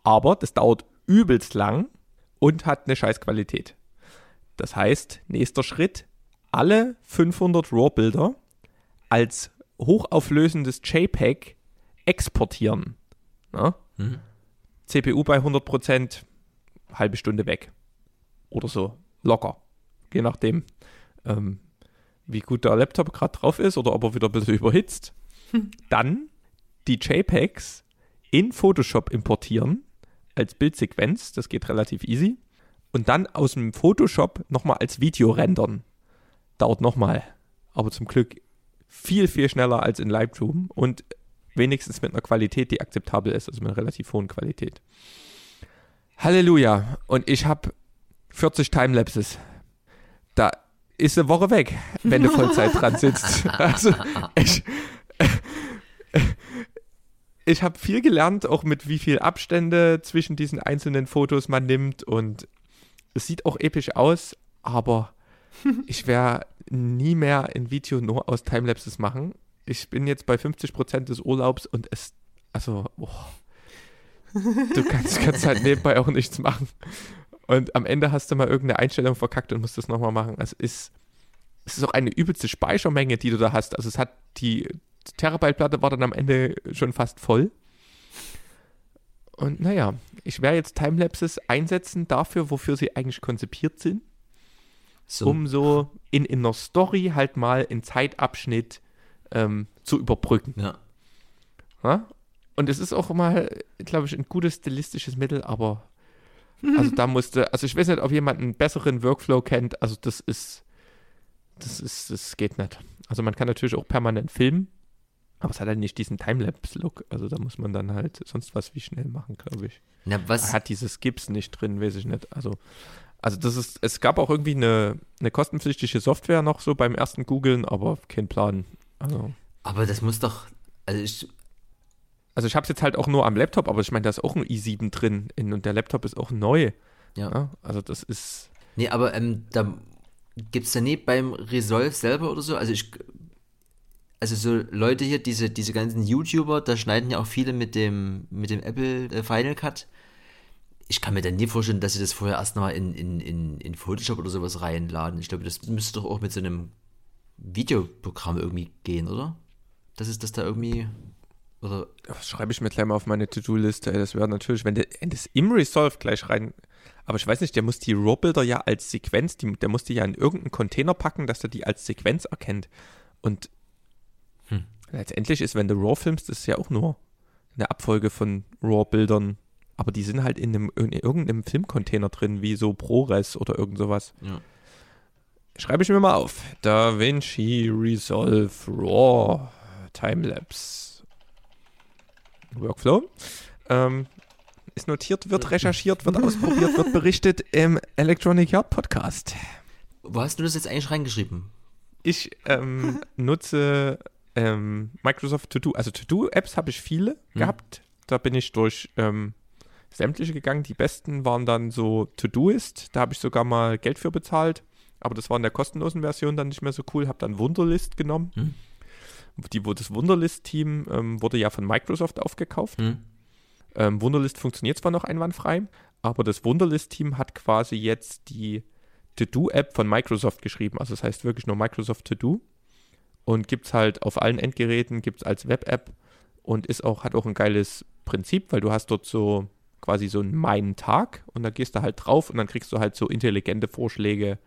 aber das dauert übelst lang und hat eine scheiß Qualität. Das heißt, nächster Schritt, alle 500 RAW-Bilder als hochauflösendes JPEG exportieren. Na? CPU bei 100%, halbe Stunde weg. Oder so, locker. Je nachdem, ähm, wie gut der Laptop gerade drauf ist oder ob er wieder ein bisschen überhitzt. Dann die JPEGs in Photoshop importieren als Bildsequenz. Das geht relativ easy. Und dann aus dem Photoshop nochmal als Video rendern. Dauert nochmal. Aber zum Glück viel, viel schneller als in Lightroom und wenigstens mit einer Qualität, die akzeptabel ist, also mit einer relativ hohen Qualität. Halleluja. Und ich habe 40 Timelapses. Da ist eine Woche weg, wenn du Vollzeit dran sitzt. Also ich, ich habe viel gelernt, auch mit wie viel Abstände zwischen diesen einzelnen Fotos man nimmt und es sieht auch episch aus, aber ich werde nie mehr ein Video nur aus Timelapses machen. Ich bin jetzt bei 50% des Urlaubs und es, also, boah, du kannst, kannst halt nebenbei auch nichts machen. Und am Ende hast du mal irgendeine Einstellung verkackt und musst das nochmal machen. Es ist, es ist auch eine übelste Speichermenge, die du da hast. Also es hat die Terabyte-Platte war dann am Ende schon fast voll. Und naja, ich werde jetzt Timelapses einsetzen dafür, wofür sie eigentlich konzipiert sind So, um so in, in einer Story halt mal einen Zeitabschnitt ähm, zu überbrücken. ja. Ja? Und es ist auch mal, glaube ich, ein gutes stilistisches Mittel, aber also da musste, also ich weiß nicht, ob jemand einen besseren Workflow kennt, also das ist, das ist, das geht nicht. Also man kann natürlich auch permanent filmen, aber es hat halt nicht diesen Timelapse-Look, also da muss man dann halt sonst was wie schnell machen, glaube ich. Na, was, hat diese Skips nicht drin, weiß ich nicht. Also, also das ist, es gab auch irgendwie eine, eine kostenpflichtige Software noch so beim ersten Googlen, aber kein Plan. Also, aber das muss doch, also ich, also ich habe es jetzt halt auch nur am Laptop, aber ich meine, da ist auch ein i7 drin in, und der Laptop ist auch neu. ja. Ja? Also das ist, Nee, aber ähm, da gibt's da nie beim Resolve selber oder so, also ich, also so Leute hier, diese, diese ganzen YouTuber, da schneiden ja auch viele mit dem, mit dem Apple äh, Final Cut. Ich kann mir dann nie vorstellen, dass sie das vorher erst mal in, in, in, in Photoshop oder sowas reinladen. Ich glaube, das müsste doch auch mit so einem Videoprogramm irgendwie gehen, oder? Das ist das da irgendwie, oder, das schreibe ich mir gleich mal auf meine To-Do-Liste. Das wäre natürlich, wenn, der, wenn das im Resolve gleich rein, aber ich weiß nicht, der muss die RAW-Bilder ja als Sequenz, die, der muss die ja in irgendeinen Container packen, dass er die als Sequenz erkennt. Und Hm. letztendlich ist, wenn du RAW filmst, das ist ja auch nur eine Abfolge von RAW-Bildern. Aber die sind halt in, einem, in irgendeinem Filmcontainer drin, wie so ProRes oder irgend sowas. ja. Schreibe ich mir mal auf. DaVinci Resolve RAW Timelapse Workflow. Ähm, ist notiert, wird recherchiert, wird ausprobiert, wird berichtet im Electronic Yard Podcast. Wo hast du das jetzt eigentlich reingeschrieben? Ich ähm, nutze ähm, Microsoft To-Do. Also To-Do-Apps habe ich viele Hm. gehabt. Da bin ich durch ähm, sämtliche gegangen. Die besten waren dann so To-Doist. Da habe ich sogar mal Geld für bezahlt. Aber das war in der kostenlosen Version dann nicht mehr so cool. Habe dann Wunderlist genommen. Hm. Die, das Wunderlist-Team ähm, wurde ja von Microsoft aufgekauft. Hm? Ähm, Wunderlist funktioniert zwar noch einwandfrei, aber das Wunderlist-Team hat quasi jetzt die To-Do-App von Microsoft geschrieben. Also das heißt wirklich nur Microsoft To-Do. Und gibt es halt auf allen Endgeräten, gibt es als Web-App und ist auch, hat auch ein geiles Prinzip, weil du hast dort so quasi so einen meinen Tag und da gehst du halt drauf und dann kriegst du halt so intelligente Vorschläge.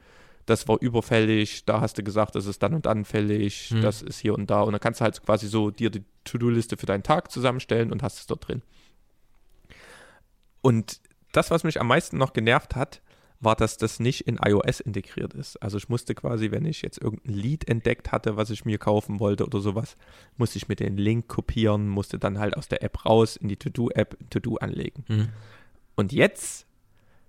Das war überfällig, da hast du gesagt, das ist dann und dann fällig, Hm. das ist hier und da. Und dann kannst du halt quasi so dir die To-Do-Liste für deinen Tag zusammenstellen und hast es dort drin. Und das, was mich am meisten noch genervt hat, war, dass das nicht in iOS integriert ist. Also ich musste quasi, wenn ich jetzt irgendein Lied entdeckt hatte, was ich mir kaufen wollte oder sowas, musste ich mir den Link kopieren, musste dann halt aus der App raus in die To-Do-App To-Do anlegen. Hm? Und jetzt,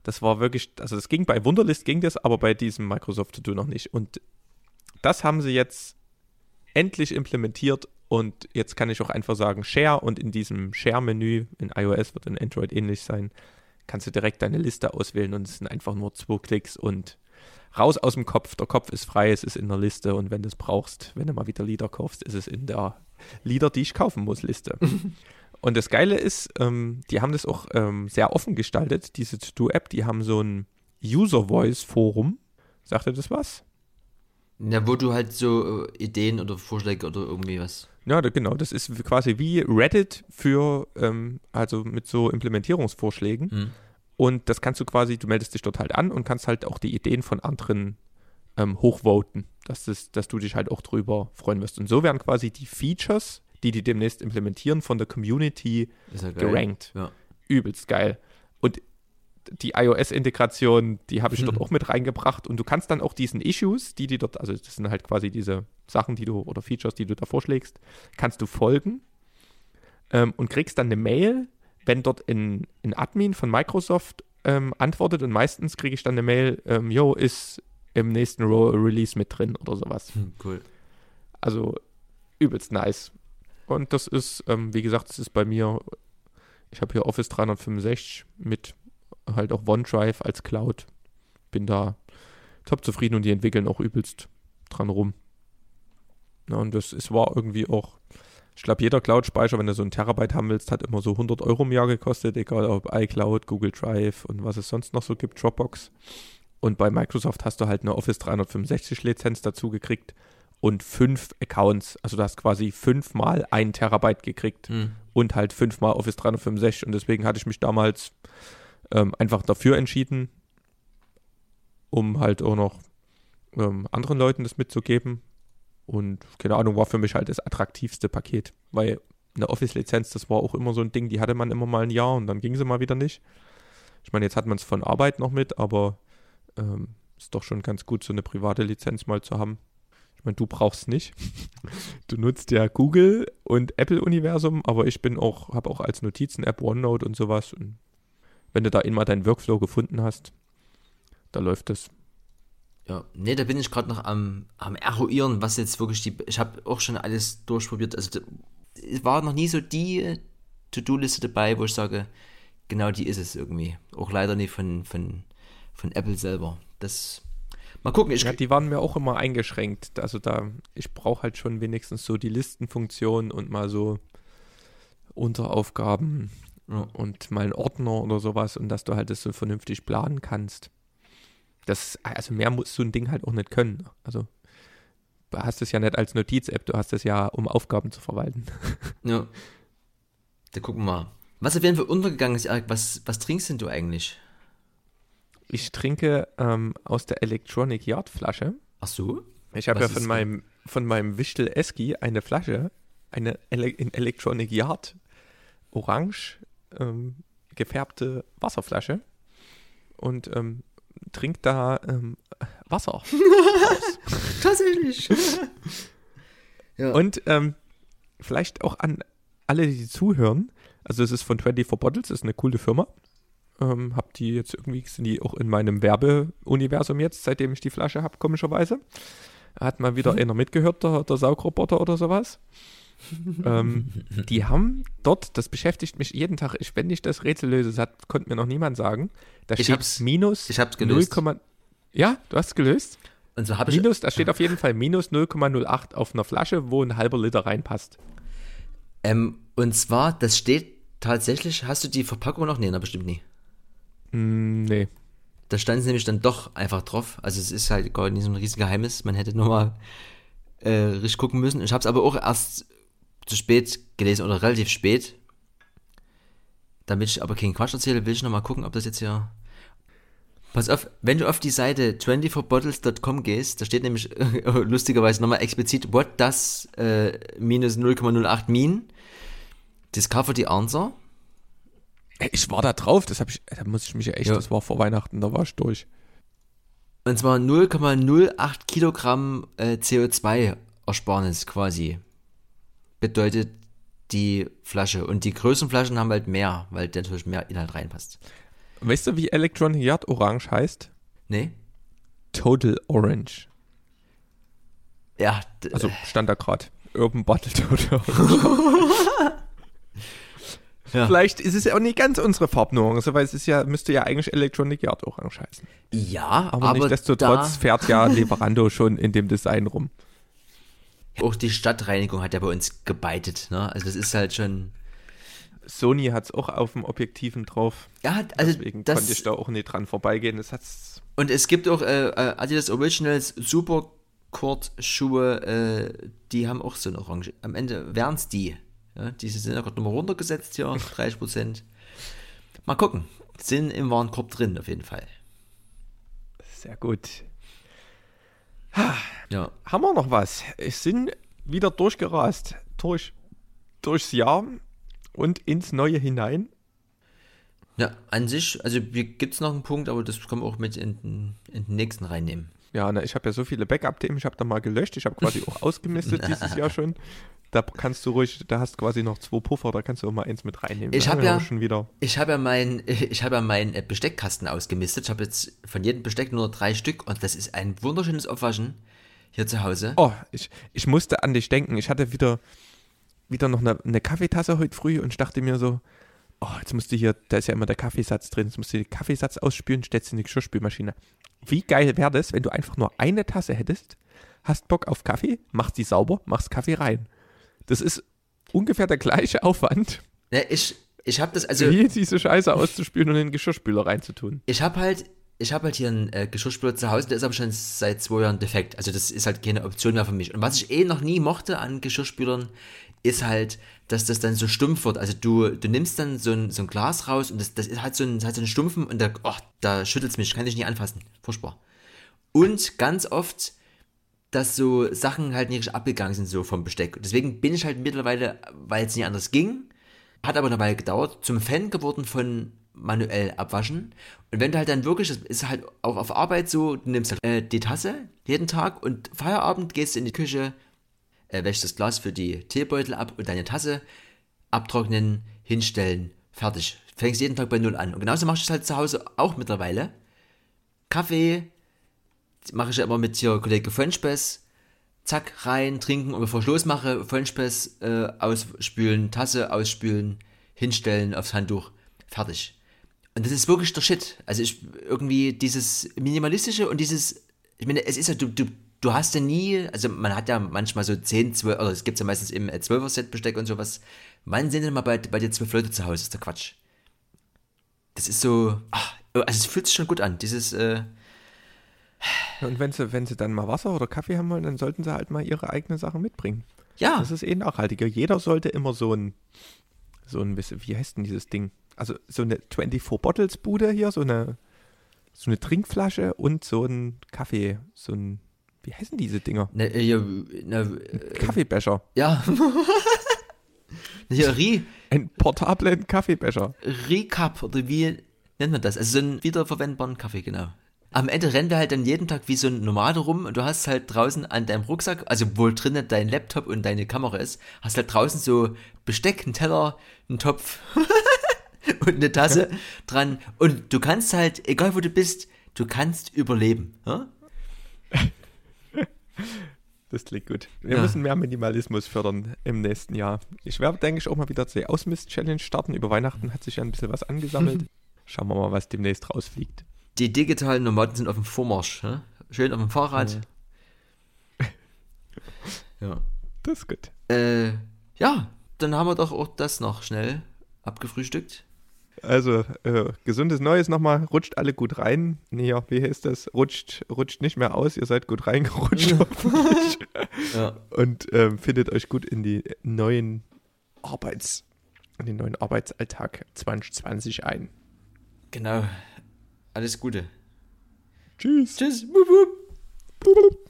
das war wirklich, also das ging bei Wunderlist ging das, aber bei diesem Microsoft To-Do noch nicht. Und das haben sie jetzt endlich implementiert und jetzt kann ich auch einfach sagen Share und in diesem Share-Menü in iOS wird in Android ähnlich sein, kannst du direkt deine Liste auswählen und es sind einfach nur zwei Klicks und raus aus dem Kopf. Der Kopf ist frei, es ist in der Liste und wenn du es brauchst, wenn du mal wieder Lieder kaufst, ist es in der Lieder, die ich kaufen muss, Liste. und das Geile ist, ähm, die haben das auch ähm, sehr offen gestaltet, diese To-Do-App, die haben so ein User-Voice-Forum. Sagt ihr das was? Ja, wo du halt so äh, Ideen oder Vorschläge oder irgendwie was. Ja, genau. Das ist quasi wie Reddit für, ähm, also mit so Implementierungsvorschlägen. Hm. Und das kannst du quasi, du meldest dich dort halt an und kannst halt auch die Ideen von anderen ähm, hochvoten, dass, das, dass du dich halt auch drüber freuen wirst. Und so werden quasi die Features, die die demnächst implementieren, von der Community ja gerankt. Ja. Übelst geil. Und die iOS-Integration, die habe ich dort Mhm. auch mit reingebracht. Und du kannst dann auch diesen Issues, die die dort, also das sind halt quasi diese Sachen, die du oder Features, die du da vorschlägst, kannst du folgen ähm, und kriegst dann eine Mail, wenn dort ein, ein Admin von Microsoft ähm, antwortet. Und meistens kriege ich dann eine Mail, ähm, yo, ist im nächsten Release mit drin oder sowas. Cool. Also übelst nice. Und das ist, ähm, wie gesagt, das ist bei mir, ich habe hier Office 365 mit halt auch OneDrive als Cloud. Bin da top zufrieden und die entwickeln auch übelst dran rum. Ja, und das ist, war irgendwie auch, ich glaube, jeder Cloud-Speicher, wenn du so einen Terabyte haben willst, hat immer so 100 Euro im Jahr gekostet, egal ob iCloud, Google Drive und was es sonst noch so gibt, Dropbox. Und bei Microsoft hast du halt eine Office 365 Lizenz dazu gekriegt und fünf Accounts. Also du hast quasi fünfmal ein Terabyte gekriegt Hm. und halt fünfmal Office 365. Und deswegen hatte ich mich damals ähm, einfach dafür entschieden, um halt auch noch ähm, anderen Leuten das mitzugeben. Und keine Ahnung, war für mich halt das attraktivste Paket, weil eine Office-Lizenz, das war auch immer so ein Ding, die hatte man immer mal ein Jahr und dann ging sie mal wieder nicht. Ich meine, jetzt hat man es von Arbeit noch mit, aber ähm, ist doch schon ganz gut, so eine private Lizenz mal zu haben. Ich meine, du brauchst nicht. Du nutzt ja Google und Apple-Universum, aber ich bin auch, habe auch als Notizen-App OneNote und sowas. Und wenn du da immer deinen Workflow gefunden hast, da läuft das. Ja, nee, da bin ich gerade noch am, am eruieren, was jetzt wirklich die. Ich habe auch schon alles durchprobiert. Also, es war noch nie so die To-Do-Liste dabei, wo ich sage, genau die ist es irgendwie. Auch leider nicht von, von, von Apple selber. Das. Mal gucken, ich. Ja, die waren mir auch immer eingeschränkt. Also da, ich brauche halt schon wenigstens so die Listenfunktion und mal so Unteraufgaben Ja. und mal einen Ordner oder sowas und dass du halt das so vernünftig planen kannst. Das, also mehr muss so ein Ding halt auch nicht können. Also du hast es ja nicht als Notiz-App, du hast es ja, um Aufgaben zu verwalten. Ja. Da gucken wir mal. Was auf jeden Fall untergegangen ist, Erik, was, was trinkst denn du eigentlich? Ich trinke ähm, aus der Electronic Yard Flasche. Ach so? Ich habe ja von meinem, von meinem Wichtel Eski eine Flasche, eine Ele in Electronic Yard orange ähm, gefärbte Wasserflasche und ähm, trinkt da ähm, Wasser. Tatsächlich. ja. Und ähm, vielleicht auch an alle, die zuhören. Also es ist von 24 Bottles, ist eine coole Firma. Ähm, hab die jetzt irgendwie, sind die auch in meinem Werbeuniversum jetzt, seitdem ich die Flasche habe, komischerweise. Hat mal wieder einer mitgehört, der, der Saugroboter oder sowas. ähm, die haben dort, das beschäftigt mich jeden Tag, ich, wenn ich das Rätsel löse, das hat, konnte mir noch niemand sagen. Da Ich steht hab's- minus ich hab's gelöst. 0, ja, du hast es gelöst? Und so habe ich. Minus, da steht auf jeden Fall minus 0,08 auf einer Flasche, wo ein halber Liter reinpasst. Ähm, und zwar, das steht tatsächlich, hast du die Verpackung noch? Nee, na bestimmt nie. Mm, nee. Da stand es nämlich dann doch einfach drauf. Also es ist halt gar nicht so ein riesiges Geheimnis. Man hätte nur mal äh, richtig gucken müssen. Ich habe es aber auch erst zu spät gelesen oder relativ spät. Damit ich aber keinen Quatsch erzähle, will ich noch mal gucken, ob das jetzt hier... Pass auf, wenn du auf die Seite 24bottles.com gehst, da steht nämlich lustigerweise nochmal explizit, what does äh, minus 0,08 mean? Discover the answer. Ich war da drauf, das habe ich, da muss ich mich ja echt, Ja. das war vor Weihnachten, da war ich durch. Und zwar 0,08 Kilogramm äh, CO2-Ersparnis quasi. Bedeutet die Flasche. Und die größeren Flaschen haben halt mehr, weil da natürlich mehr Inhalt reinpasst. Weißt du, wie Electronic Yard Orange heißt? Nee? Total Orange. Ja, Also stand da gerade Urban Battletoad. Ja. Vielleicht ist es ja auch nicht ganz unsere Farbnuance, weil es ist ja, müsste ja eigentlich Electronic Yard Orange heißen. ja, Aber, aber, nichtsdestotrotz da, fährt ja Lieferando schon in dem Design rum. auch die Stadtreinigung hat ja bei uns gebeitet. Ne? Also das ist halt schon. Sony hat es auch auf dem Objektiven drauf. Ja, also Deswegen das, konnte ich da auch nicht dran vorbeigehen. Das hat's. Und es gibt auch äh, äh, Adidas Originals Super Schuhe, äh, die haben auch so eine Orange. Am Ende wären es die. Ja, diese sind ja gerade nochmal runtergesetzt hier, 30%. Mal gucken. Sind im Warenkorb drin auf jeden Fall. Sehr gut. Ja. Haben wir noch was? Es sind wieder durchgerast. Durch, durchs Jahr und ins Neue hinein. Ja, an sich, also gibt es noch einen Punkt, aber das können wir auch mit in, in den nächsten reinnehmen. Ja, na, ich habe ja so viele Backup-Themen, ich habe da mal gelöscht. Ich habe quasi auch ausgemistet dieses Jahr schon. Da kannst du ruhig, da hast quasi noch zwei Puffer, da kannst du auch mal eins mit reinnehmen. Ich Da hab haben wir ja- schon wieder. Ich habe ja mein, ich habe ja meinen äh, Besteckkasten ausgemistet. Ich habe jetzt von jedem Besteck nur drei Stück und das ist ein wunderschönes Aufwaschen hier zu Hause. Oh, ich, ich musste an dich denken. Ich hatte wieder, wieder noch eine, eine Kaffeetasse heute früh und ich dachte mir so, oh, jetzt musst du hier, da ist ja immer der Kaffeesatz drin, jetzt musst du den Kaffeesatz ausspülen, stellst in die Geschirrspülmaschine. Wie geil wäre das, wenn du einfach nur eine Tasse hättest, hast Bock auf Kaffee, machst die sauber, machst Kaffee rein. Das ist ungefähr der gleiche Aufwand, Ne, ich, ich habe das, also wie diese Scheiße auszuspülen und in den Geschirrspüler reinzutun. ich habe halt, ich habe halt hier einen äh, Geschirrspüler zu Hause, der ist aber schon seit zwei Jahren defekt. Also das ist halt keine Option mehr für mich. Und was ich eh noch nie mochte an Geschirrspülern, ist halt, dass das dann so stumpf wird. Also du, du nimmst dann so ein, so ein Glas raus und das, das halt so ein, das hat so einen Stumpfen und da, oh, da schüttelt es mich, kann ich nicht anfassen. Furchtbar. Und ganz oft, dass so Sachen halt nicht abgegangen sind, so vom Besteck. Deswegen bin ich halt mittlerweile, weil es nicht anders ging, hat aber eine Weile gedauert, zum Fan geworden von manuell abwaschen. Und wenn du halt dann wirklich, das ist halt auch auf Arbeit so, du nimmst halt äh, die Tasse jeden Tag und Feierabend gehst du in die Küche, äh, wäschst das Glas für die Teebeutel ab und deine Tasse abtrocknen, hinstellen, fertig. Fängst jeden Tag bei Null an. Und genauso machst du es halt zu Hause auch mittlerweile. Kaffee mache ich ja immer mit hier Kollege Frenchpress. Zack, rein, trinken und bevor ich Schluss mache, Frenchpress äh, ausspülen, Tasse ausspülen, hinstellen aufs Handtuch, fertig. Und das ist wirklich der Shit. Also ich irgendwie dieses Minimalistische und dieses, ich meine, es ist ja, du, du, du hast ja nie, also man hat ja manchmal so 10, 12, oder es gibt ja meistens im 12er-Set Besteck und sowas. Wann sind denn mal bei, bei dir zwölf Leute zu Hause? Das ist der Quatsch. Das ist so, ach, also es fühlt sich schon gut an. Dieses, äh, Und wenn sie, wenn sie dann mal Wasser oder Kaffee haben wollen, dann sollten sie halt mal ihre eigenen Sachen mitbringen. ja, Das ist eh nachhaltiger. Jeder sollte immer so ein, so ein, bisschen- wie heißt denn dieses Ding? Also so eine 24 Bottles Bude hier, so eine, so eine Trinkflasche und so ein Kaffee, so ein, wie heißen diese Dinger? ne, äh, ne, äh, Kaffeebecher. ja. Hier, Re, Ein portablen Kaffeebecher. Recap oder wie nennt man das? Also so einen wiederverwendbaren Kaffee, genau. Am Ende rennen wir halt dann jeden Tag wie so ein Nomade rum und du hast halt draußen an deinem Rucksack, also wo drinnen dein Laptop und deine Kamera ist, hast halt draußen so Besteck, einen Teller, einen Topf und eine Tasse dran und du kannst halt, egal wo du bist, du kannst überleben. Ja? Das klingt gut. Wir Ja. müssen mehr Minimalismus fördern im nächsten Jahr. Ich werde, denke ich, auch mal wieder die Ausmist-Challenge starten. Über Weihnachten hat sich ja ein bisschen was angesammelt. Schauen wir mal, was demnächst rausfliegt. Die digitalen Nomaden sind auf dem Vormarsch. Ja? Schön auf dem Fahrrad. Ja. Das ist gut. Äh, ja, dann haben wir doch auch das noch schnell abgefrühstückt. Also, äh, gesundes Neues nochmal. Rutscht alle gut rein. Nee, ja, wie heißt das? Rutscht, rutscht nicht mehr aus. Ihr seid gut reingerutscht. hoffentlich. Ja. Und ähm, findet euch gut in die neuen Arbeits, in den neuen Arbeitsalltag 2020 ein. Genau. Alles Gute. Tschüss. Tschüss. Wup, wup. Blub.